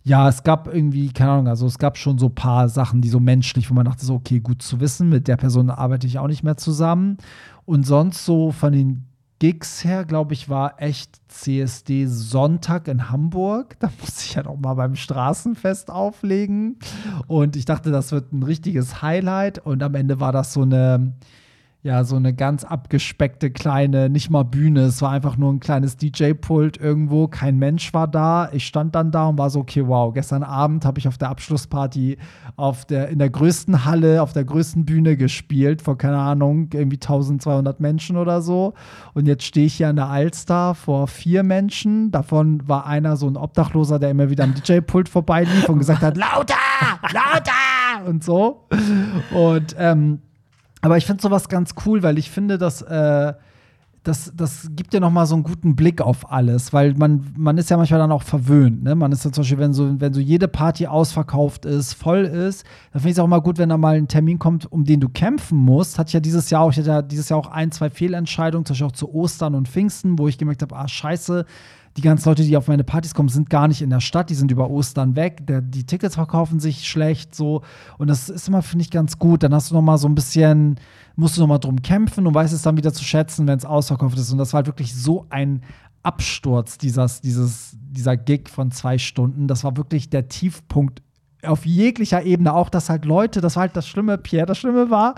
ja, es gab irgendwie, keine Ahnung, also es gab schon so ein paar Sachen, die so menschlich, wo man dachte, so, okay, gut zu wissen, mit der Person arbeite ich auch nicht mehr zusammen. Und sonst so von den Gigs her, glaube ich, war echt CSD Sonntag in Hamburg. Da musste ich ja noch mal beim Straßenfest auflegen. Und ich dachte, das wird ein richtiges Highlight. Und am Ende war das so eine, ja, so eine ganz abgespeckte kleine, nicht mal Bühne. Es war einfach nur ein kleines DJ-Pult irgendwo. Kein Mensch war da. Ich stand dann da und war so, okay, wow. Gestern Abend habe ich auf der Abschlussparty auf der, in der größten Halle, auf der größten Bühne gespielt, vor, keine Ahnung, irgendwie 1200 Menschen oder so. Und jetzt stehe ich hier an der Alster vor vier Menschen. Davon war einer so ein Obdachloser, der immer wieder am DJ-Pult vorbeilief und gesagt hat, lauter, lauter und so. Und ähm, aber ich finde sowas ganz cool, weil ich finde, dass äh, das, das gibt dir noch mal so einen guten Blick auf alles, weil man, man ist ja manchmal dann auch verwöhnt. Ne? Man ist ja zum Beispiel, wenn so, wenn so jede Party ausverkauft ist, voll ist, dann finde ich es auch immer gut, wenn da mal ein Termin kommt, um den du kämpfen musst. Hatte ich ja dieses Jahr auch, ich hatte ja dieses Jahr auch ein, zwei Fehlentscheidungen, zum Beispiel auch zu Ostern und Pfingsten, wo ich gemerkt habe, ah, scheiße, die ganzen Leute, die auf meine Partys kommen, sind gar nicht in der Stadt, die sind über Ostern weg. Der, die Tickets verkaufen sich schlecht so. Und das ist immer, finde ich, ganz gut. Dann hast du noch mal so ein bisschen, musst du noch mal drum kämpfen und weißt es dann wieder zu schätzen, wenn es ausverkauft ist. Und das war halt wirklich so ein Absturz, dieses, dieses, dieser Gig von zwei Stunden. Das war wirklich der Tiefpunkt auf jeglicher Ebene auch, dass halt Leute, das war halt das Schlimme, Pierre, das Schlimme war,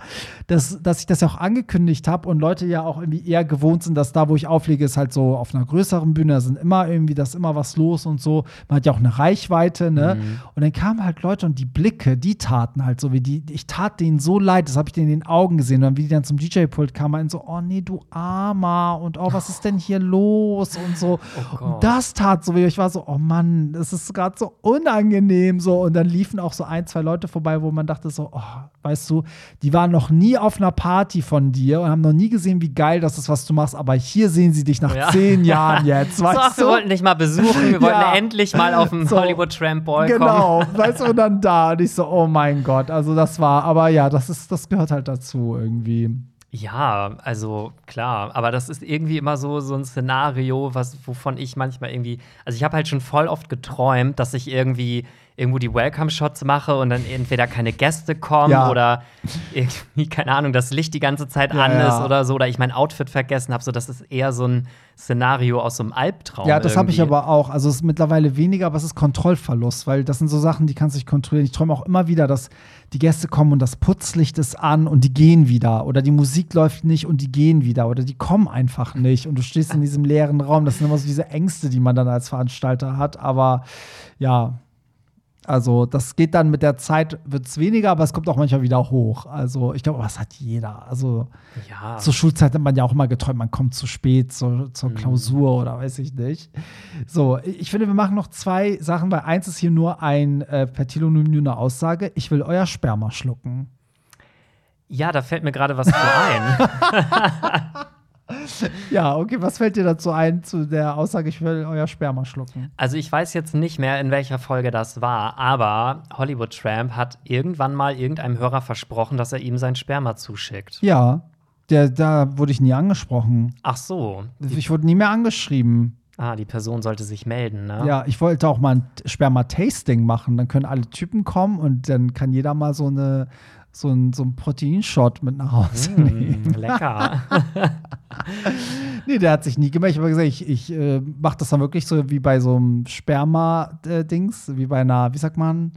dass, dass ich das ja auch angekündigt habe und Leute ja auch irgendwie eher gewohnt sind, dass da, wo ich auflege, ist halt so auf einer größeren Bühne, da sind immer irgendwie, da ist immer was los und so. Man hat ja auch eine Reichweite, ne? Mhm. Und dann kamen halt Leute und die Blicke, die taten halt so, wie die, ich tat denen so leid, das habe ich denen in den Augen gesehen. Und wie die dann zum DJ-Pult kamen, und so, oh nee, du Armer und oh, was ist denn hier los und so. Oh und das tat so, wie ich war so, oh Mann, das ist gerade so unangenehm so. Und dann liefen auch so ein, zwei Leute vorbei, wo man dachte so, oh, weißt du, die waren noch nie auf einer Party von dir und haben noch nie gesehen, wie geil das ist, was du machst, aber hier sehen sie dich nach ja. zehn Jahren jetzt, weißt so, ach, du? Wir wollten dich mal besuchen, wir wollten endlich mal auf dem so, Hollywood Tramp Boy genau, kommen. Genau, weißt du, und dann da und ich so, oh mein Gott, also das war, aber ja, das ist, das gehört halt dazu irgendwie. Ja, also klar, aber das ist irgendwie immer so, so ein Szenario, was, wovon ich manchmal irgendwie, also ich habe halt schon voll oft geträumt, dass ich irgendwie irgendwo die Welcome-Shots mache und dann entweder keine Gäste kommen ja. oder irgendwie, keine Ahnung, das Licht die ganze Zeit ja, an ist ja. oder so, oder ich mein Outfit vergessen habe. So, das ist eher so ein Szenario aus so einem Albtraum. Ja, das habe ich aber auch. Also es ist mittlerweile weniger, aber es ist Kontrollverlust, weil das sind so Sachen, die kannst du nicht kontrollieren. Ich träume auch immer wieder, dass die Gäste kommen und das Putzlicht ist an und die gehen wieder. Oder die Musik läuft nicht und die gehen wieder. Oder die kommen einfach nicht und du stehst in diesem leeren Raum. Das sind immer so diese Ängste, die man dann als Veranstalter hat. Aber ja, also das geht dann mit der Zeit, wird es weniger, aber es kommt auch manchmal wieder hoch. Also ich glaube, das hat jeder. Also ja. zur Schulzeit hat man ja auch immer geträumt, man kommt zu spät zur, zur mhm. Klausur oder weiß ich nicht. So, ich finde, wir machen noch zwei Sachen, weil eins ist hier nur ein äh, per Telonym eine Aussage. Ich will euer Sperma schlucken. Ja, da fällt mir gerade was ein. ja, okay, was fällt dir dazu ein zu der Aussage, ich will euer Sperma schlucken? Also ich weiß jetzt nicht mehr, in welcher Folge das war, aber Hollywood Tramp hat irgendwann mal irgendeinem Hörer versprochen, dass er ihm sein Sperma zuschickt. Ja, der, da wurde ich nie angesprochen. Ach so. Ich wurde nie mehr angeschrieben. Ah, die Person sollte sich melden, ne? Ja, ich wollte auch mal ein Sperma-Tasting machen. Dann können alle Typen kommen und dann kann jeder mal so eine so ein, so ein Proteinshot mit nach Hause mm, nehmen. Lecker. nee, der hat sich nie gemeldet. Ich habe gesagt, ich, ich äh, mache das dann wirklich so wie bei so einem Sperma-Dings, wie bei einer, wie sagt man,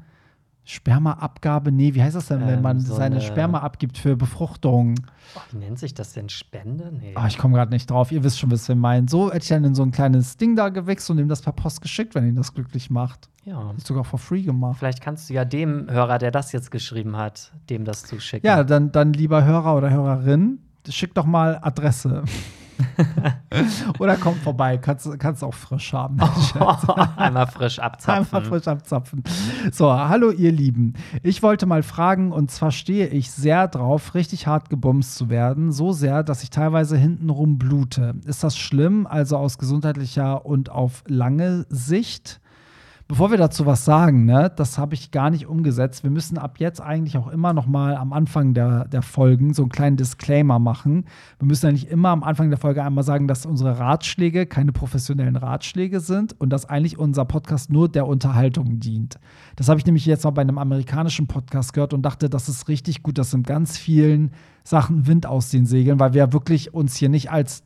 Spermaabgabe? Nee, wie heißt das denn, ähm, wenn man so seine Sperma abgibt für Befruchtung? Oh, wie nennt sich das denn? Spende? Nee. Oh, ich komme gerade nicht drauf. Ihr wisst schon, was wir meinen. So hätte ich dann in so ein kleines Ding da gewichst und ihm das per Post geschickt, wenn ihn das glücklich macht. Ja. Ist sogar for free gemacht. Vielleicht kannst du ja dem Hörer, der das jetzt geschrieben hat, dem das zuschicken. Ja, dann, dann lieber Hörer oder Hörerin, schick doch mal Adresse. Oder kommt vorbei, kannst, kannst auch frisch haben. einmal frisch abzapfen. Einmal frisch abzapfen. So, hallo ihr Lieben. Ich wollte mal fragen, und zwar stehe ich sehr drauf, richtig hart gebumst zu werden. So sehr, dass ich teilweise hintenrum blute. Ist das schlimm, also aus gesundheitlicher und auf lange Sicht? Bevor wir dazu was sagen, ne, das habe ich gar nicht umgesetzt. Wir müssen ab jetzt eigentlich auch immer noch mal am Anfang der, der Folgen so einen kleinen Disclaimer machen. Wir müssen eigentlich immer am Anfang der Folge einmal sagen, dass unsere Ratschläge keine professionellen Ratschläge sind und dass eigentlich unser Podcast nur der Unterhaltung dient. Das habe ich nämlich jetzt mal bei einem amerikanischen Podcast gehört und dachte, das ist richtig gut. Das sind ganz vielen Sachen Wind aus den Segeln, weil wir wirklich uns hier nicht als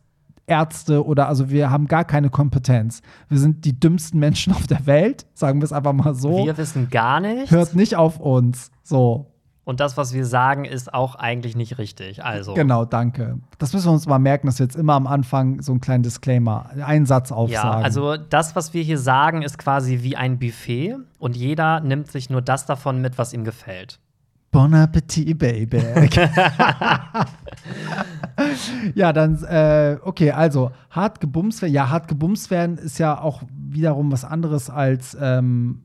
Ärzte oder also wir haben gar keine Kompetenz. Wir sind die dümmsten Menschen auf der Welt, sagen wir es einfach mal so. Wir wissen gar nichts. Hört nicht auf uns. So. Und das, was wir sagen, ist auch eigentlich nicht richtig. Also. Genau, danke. Das müssen wir uns mal merken, dass wir jetzt immer am Anfang so einen kleinen Disclaimer, einen Satz aufsagen. Ja, also das, was wir hier sagen, ist quasi wie ein Buffet und jeder nimmt sich nur das davon mit, was ihm gefällt. Bon Appetit, Baby. ja, dann, äh, okay, also hart gebumst werden. Ja, hart gebumst werden ist ja auch wiederum was anderes als ähm,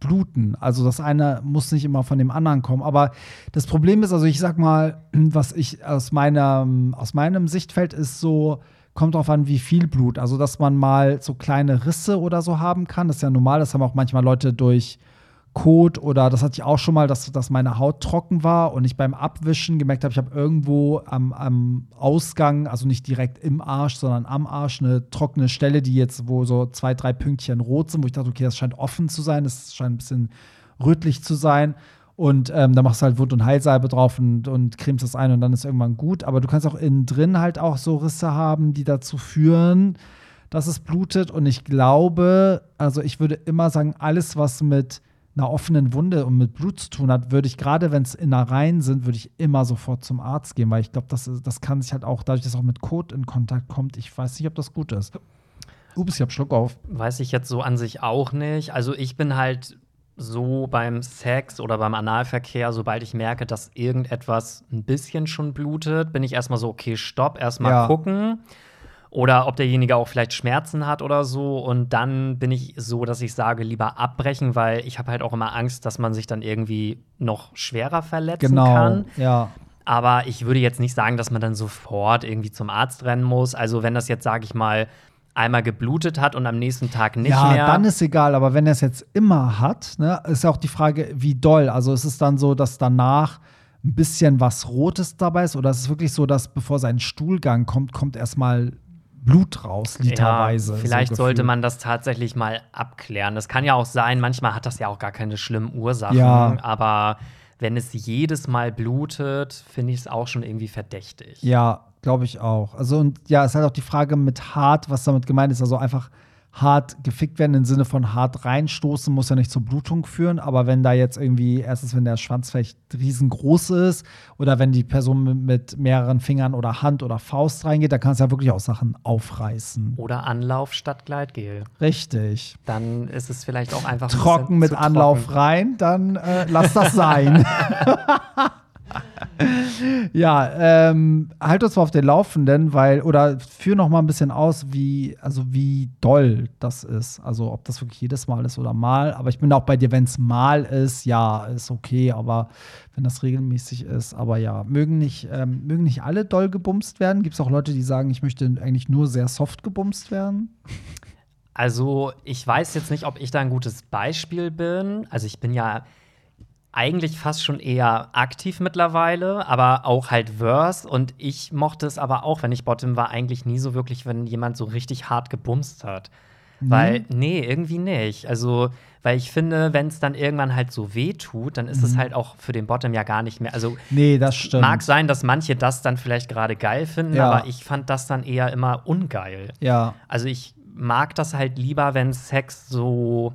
bluten. Also das eine muss nicht immer von dem anderen kommen. Aber das Problem ist, also ich sag mal, was ich aus meinem, aus meinem Sichtfeld ist so, kommt darauf an, wie viel Blut. Also, dass man mal so kleine Risse oder so haben kann. Das ist ja normal. Das haben auch manchmal Leute durch Kot oder das hatte ich auch schon mal, dass, dass meine Haut trocken war und ich beim Abwischen gemerkt habe, ich habe irgendwo am, am Ausgang, also nicht direkt im Arsch, sondern am Arsch, eine trockene Stelle, die jetzt, wo so zwei, drei Pünktchen rot sind, wo ich dachte, okay, das scheint offen zu sein, das scheint ein bisschen rötlich zu sein. Und ähm, da machst du halt Wund- und Heilsalbe drauf und, und cremst das ein und dann ist irgendwann gut. Aber du kannst auch innen drin halt auch so Risse haben, die dazu führen, dass es blutet. Und ich glaube, also ich würde immer sagen, alles, was mit einer offenen Wunde und mit Blut zu tun hat, würde ich gerade, wenn es Innereien sind, würde ich immer sofort zum Arzt gehen, weil ich glaube, das, das kann sich halt auch, dadurch, dass auch mit Kot in Kontakt kommt, ich weiß nicht, ob das gut ist. Ups, ich hab Schluck auf. Weiß ich jetzt so an sich auch nicht. Also ich bin halt so beim Sex oder beim Analverkehr, sobald ich merke, dass irgendetwas ein bisschen schon blutet, bin ich erstmal so, okay, stopp, erstmal Ja. gucken. Oder ob derjenige auch vielleicht Schmerzen hat oder so. Und dann bin ich so, dass ich sage, lieber abbrechen, weil ich habe halt auch immer Angst, dass man sich dann irgendwie noch schwerer verletzen Genau. kann. Ja. Aber ich würde jetzt nicht sagen, dass man dann sofort irgendwie zum Arzt rennen muss. Also wenn das jetzt, sage ich mal, einmal geblutet hat und am nächsten Tag nicht ja, mehr. dann ist egal, aber wenn er es jetzt immer hat, ne, ist ja auch die Frage, wie doll. Also ist es dann so, dass danach ein bisschen was Rotes dabei ist oder ist es wirklich so, dass bevor sein Stuhlgang kommt, kommt erstmal Blut raus, literweise. Ja, vielleicht so sollte man das tatsächlich mal abklären. Das kann ja auch sein, manchmal hat das ja auch gar keine schlimmen Ursachen. Ja. Aber wenn es jedes Mal blutet, finde ich es auch schon irgendwie verdächtig. Ja, glaube ich auch. Also und ja, es ist halt auch die Frage mit hart, was damit gemeint ist. Also einfach hart gefickt werden im Sinne von hart reinstoßen, muss ja nicht zur Blutung führen. Aber wenn da jetzt irgendwie, erstens, wenn der Schwanz vielleicht riesengroß ist oder wenn die Person mit, mehreren Fingern oder Hand oder Faust reingeht, dann kann es ja wirklich auch Sachen aufreißen. Oder Anlauf statt Gleitgel. Richtig. Dann ist es vielleicht auch einfach ein Trocken bisschen mit Anlauf trocken. rein, dann äh, lass das sein. ja, ähm, halt uns mal auf den Laufenden, weil, oder führ noch mal ein bisschen aus, wie, also wie doll das ist. Also ob das wirklich jedes Mal ist oder mal. Aber ich bin auch bei dir, wenn es mal ist, ja, ist okay, aber wenn das regelmäßig ist, aber ja, mögen nicht, ähm, mögen nicht alle doll gebumst werden. Gibt es auch Leute, die sagen, ich möchte eigentlich nur sehr soft gebumst werden? Also, ich weiß jetzt nicht, ob ich da ein gutes Beispiel bin. Also, ich bin ja eigentlich fast schon eher aktiv mittlerweile, aber auch halt Verse. Und ich mochte es aber auch, wenn ich Bottom war, eigentlich nie so wirklich, wenn jemand so richtig hart gebumst hat. Weil, nee, irgendwie nicht. Also, weil ich finde, wenn es dann irgendwann halt so weh tut, dann ist es halt auch für den Bottom ja gar nicht mehr. Also, Nee, das stimmt. mag sein, dass manche das dann vielleicht gerade geil finden, Ja. aber ich fand das dann eher immer ungeil. Ja. Also ich mag das halt lieber, wenn Sex so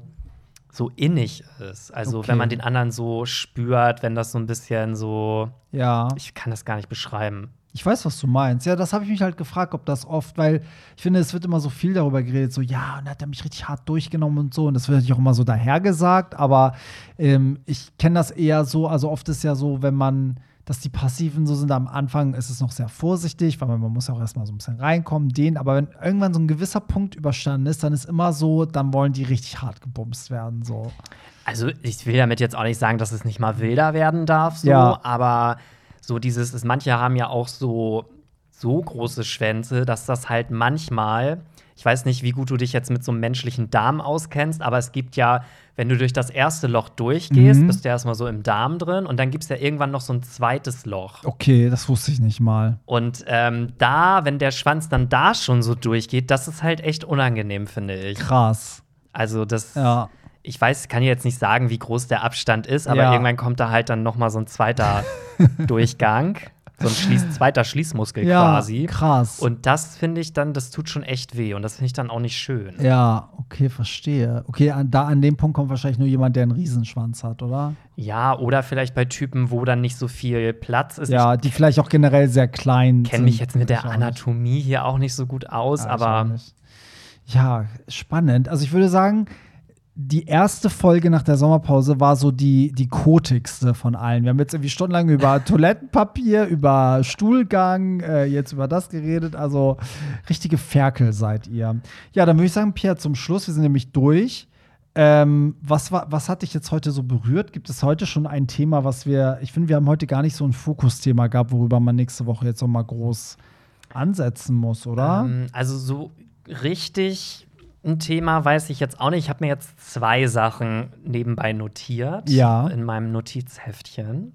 so innig ist. Also Okay. wenn man den anderen so spürt, wenn das so ein bisschen so Ja. ich kann das gar nicht beschreiben. Ich weiß, was du meinst. Ja, das habe ich mich halt gefragt, ob das oft, weil ich finde, es wird immer so viel darüber geredet, so, ja, und dann hat er mich richtig hart durchgenommen und so. Und das wird natürlich auch immer so dahergesagt, aber ähm, ich kenne das eher so, also oft ist ja so, wenn man, dass die Passiven so sind, am Anfang ist es noch sehr vorsichtig, weil man, man muss ja auch erstmal so ein bisschen reinkommen, den, aber wenn irgendwann so ein gewisser Punkt überstanden ist, dann ist immer so, dann wollen die richtig hart gebumst werden, so. Also ich will damit jetzt auch nicht sagen, dass es nicht mal wilder werden darf, so, Ja. aber so dieses, ist, manche haben ja auch so, so große Schwänze, dass das halt manchmal, ich weiß nicht, wie gut du dich jetzt mit so einem menschlichen Darm auskennst, aber es gibt ja, wenn du durch das erste Loch durchgehst, Mhm. bist du erstmal so im Darm drin und dann gibt es ja irgendwann noch so ein zweites Loch. Okay, das wusste ich nicht mal. Und ähm, da, wenn der Schwanz dann da schon so durchgeht, das ist halt echt unangenehm, finde ich. Krass. Also das, Ja. ich weiß, kann jetzt nicht sagen, wie groß der Abstand ist, aber Ja. irgendwann kommt da halt dann noch mal so ein zweiter Durchgang. So ein Schließ zweiter Schließmuskel Ja, quasi. krass. Und das finde ich dann, das tut schon echt weh und das finde ich dann auch nicht schön. Ja, okay, verstehe. Okay, an, da an dem Punkt kommt wahrscheinlich nur jemand, der einen Riesenschwanz hat, oder? Ja, oder vielleicht bei Typen, wo dann nicht so viel Platz ist. Ja, die vielleicht auch generell sehr klein Ich kenne mich sind. jetzt mit der. Anatomie hier auch nicht so gut aus, Ja, aber. Ja, spannend. Also ich würde sagen, die erste Folge nach der Sommerpause war so die, die kotigste von allen. Wir haben jetzt irgendwie stundenlang über Toilettenpapier, über Stuhlgang, äh, jetzt über das geredet. Also richtige Ferkel seid ihr. Ja, dann würde ich sagen, Pierre, zum Schluss, wir sind nämlich durch. Ähm, was, war, was hat dich jetzt heute so berührt? Gibt es heute schon ein Thema, was wir, ich finde, wir haben heute gar nicht so ein Fokusthema gehabt, worüber man nächste Woche jetzt noch mal groß ansetzen muss, oder? ähm, also so richtig ein Thema weiß ich jetzt auch nicht. Ich habe mir jetzt zwei Sachen nebenbei notiert Ja. in meinem Notizheftchen.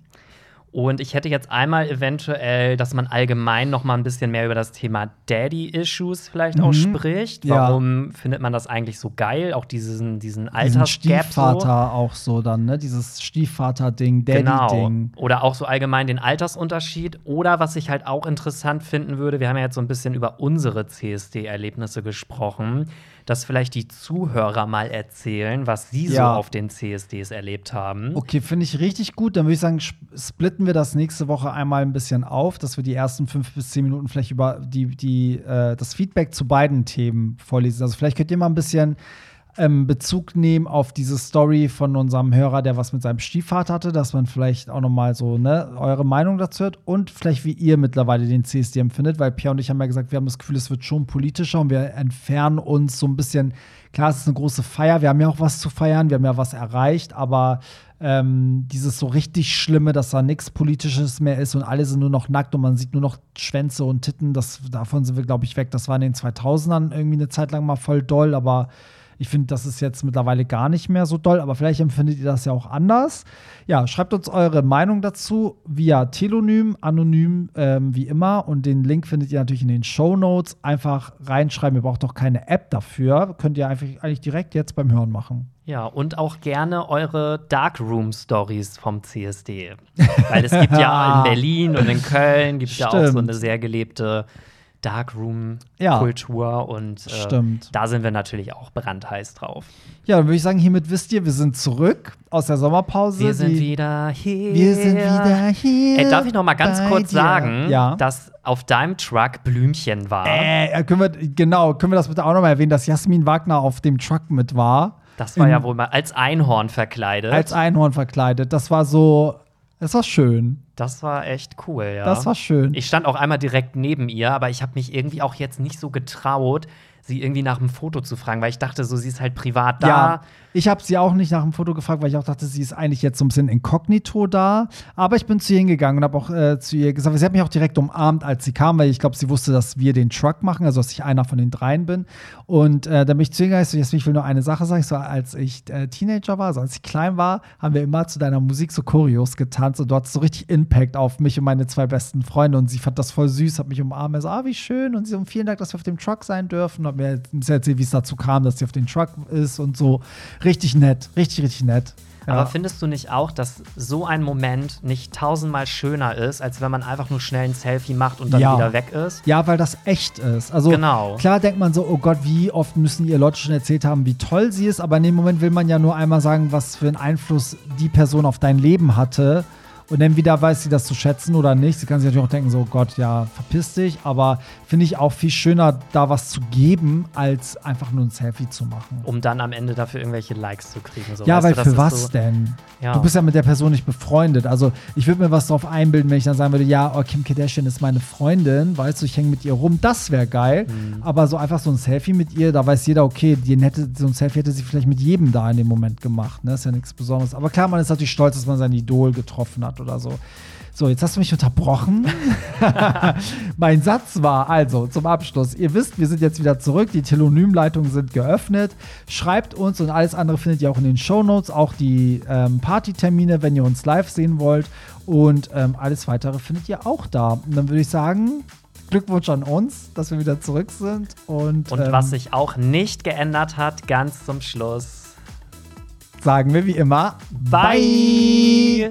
Und ich hätte jetzt einmal eventuell, dass man allgemein noch mal ein bisschen mehr über das Thema Daddy-Issues vielleicht auch Mhm. spricht. Ja. Warum findet man das eigentlich so geil? Auch diesen, diesen Altersgap so. Stiefvater auch so dann, ne? Dieses Stiefvater-Ding, Genau. Daddy-Ding. Oder auch so allgemein den Altersunterschied. Oder was ich halt auch interessant finden würde, wir haben ja jetzt so ein bisschen über unsere CSD-Erlebnisse gesprochen, dass vielleicht die Zuhörer mal erzählen, was sie so Ja. auf den CSDs erlebt haben. Okay, finde ich richtig gut. Dann würde ich sagen, sp- splitten wir das nächste Woche einmal ein bisschen auf, dass wir die ersten fünf bis zehn Minuten vielleicht über die, die, äh, das Feedback zu beiden Themen vorlesen. Also vielleicht könnt ihr mal ein bisschen ähm, Bezug nehmen auf diese Story von unserem Hörer, der was mit seinem Stiefvater hatte, dass man vielleicht auch noch mal so ne, eure Meinung dazu hört und vielleicht wie ihr mittlerweile den CSD empfindet, weil Pierre und ich haben ja gesagt, wir haben das Gefühl, es wird schon politischer und wir entfernen uns so ein bisschen. Klar, es ist eine große Feier, wir haben ja auch was zu feiern, wir haben ja was erreicht, aber ähm, dieses so richtig Schlimme, dass da nichts Politisches mehr ist und alle sind nur noch nackt und man sieht nur noch Schwänze und Titten, das, davon sind wir, glaube ich, weg. Das war in den 2000ern irgendwie eine Zeit lang mal voll doll, aber ich finde, das ist jetzt mittlerweile gar nicht mehr so doll, aber vielleicht empfindet ihr das ja auch anders. Ja, schreibt uns eure Meinung dazu via Telonym, anonym ähm, wie immer und den Link findet ihr natürlich in den Show Notes. Einfach reinschreiben, ihr braucht doch keine App dafür, könnt ihr einfach eigentlich direkt jetzt beim Hören machen. Ja, und auch gerne eure Darkroom-Stories vom CSD. Weil es gibt ja in Berlin und in Köln gibt ja auch so eine sehr gelebte Darkroom-Kultur und äh, Stimmt. da sind wir natürlich auch brandheiß drauf. Ja, dann würde ich sagen, hiermit wisst ihr, wir sind zurück aus der Sommerpause. Wir sind wieder hier. wir sind wieder hier. Ey, darf ich noch mal ganz kurz dir. sagen, ja. dass auf deinem Truck Blümchen war? Äh, können wir, genau, können wir das bitte auch noch mal erwähnen, dass Jasmin Wagner auf dem Truck mit war. Das war in- ja wohl mal als Einhorn verkleidet. Als Einhorn verkleidet. Das war so, das war schön. das war echt cool, ja. Das war schön. Ich stand auch einmal direkt neben ihr, aber ich habe mich irgendwie auch jetzt nicht so getraut, sie irgendwie nach einem Foto zu fragen, weil ich dachte, so sie ist halt privat da. Ja, ich habe sie auch nicht nach dem Foto gefragt, weil ich auch dachte, sie ist eigentlich jetzt so ein bisschen inkognito da. Aber ich bin zu ihr hingegangen und habe auch äh, zu ihr gesagt, sie hat mich auch direkt umarmt, als sie kam, weil ich glaube, sie wusste, dass wir den Truck machen, also dass ich einer von den dreien bin. Und äh, dann bin ich zu ihr gegangen, ich so, Jasmin, ich will nur eine Sache sagen. Ich so, als ich äh, Teenager war, also als ich klein war, haben wir immer zu deiner Musik so Choreos getanzt und du hattest so richtig Impact auf mich und meine zwei besten Freunde. Und sie fand das voll süß, hat mich umarmt. Er so, ah, wie schön. Und sie so, vielen Dank, dass wir auf dem Truck sein dürfen. Und hat mir bisschen erzählt, wie es dazu kam, dass sie auf dem Truck ist und so. Richtig nett, richtig, richtig nett. Ja. Aber findest du nicht auch, dass so ein Moment nicht tausendmal schöner ist, als wenn man einfach nur schnell ein Selfie macht und dann Ja. wieder weg ist? Ja, weil das echt ist. Also Genau. klar denkt man so, oh Gott, wie oft müssen ihr Leute schon erzählt haben, wie toll sie ist, aber in dem Moment will man ja nur einmal sagen, was für einen Einfluss die Person auf dein Leben hatte. Und dann wieder weiß sie das zu schätzen oder nicht. Sie kann sich natürlich auch denken, so oh Gott, ja, verpiss dich. Aber finde ich auch viel schöner, da was zu geben, als einfach nur ein Selfie zu machen. Um dann am Ende dafür irgendwelche Likes zu kriegen. So, Ja, weißt weil du, für was so, denn? Ja. Du bist ja mit der Person nicht befreundet. Also ich würde mir was drauf einbilden, wenn ich dann sagen würde, ja, oh, Kim Kardashian ist meine Freundin, weißt du, ich hänge mit ihr rum, das wäre geil. Mhm. Aber so einfach so ein Selfie mit ihr, da weiß jeder, okay, den hätte, so ein Selfie hätte sie vielleicht mit jedem da in dem Moment gemacht. Ne? Ist ja nichts Besonderes. Aber klar, man ist natürlich stolz, dass man sein Idol getroffen hat oder so. So, jetzt hast du mich unterbrochen. mein Satz war also zum Abschluss. Ihr wisst, wir sind jetzt wieder zurück. Die Telonymleitungen sind geöffnet. Schreibt uns und alles andere findet ihr auch in den Shownotes. Auch die ähm, Partytermine, wenn ihr uns live sehen wollt. Und ähm, alles weitere findet ihr auch da. Und dann würde ich sagen, Glückwunsch an uns, dass wir wieder zurück sind. Und, Und ähm, was sich auch nicht geändert hat, ganz zum Schluss. sagen wir wie immer. Bye.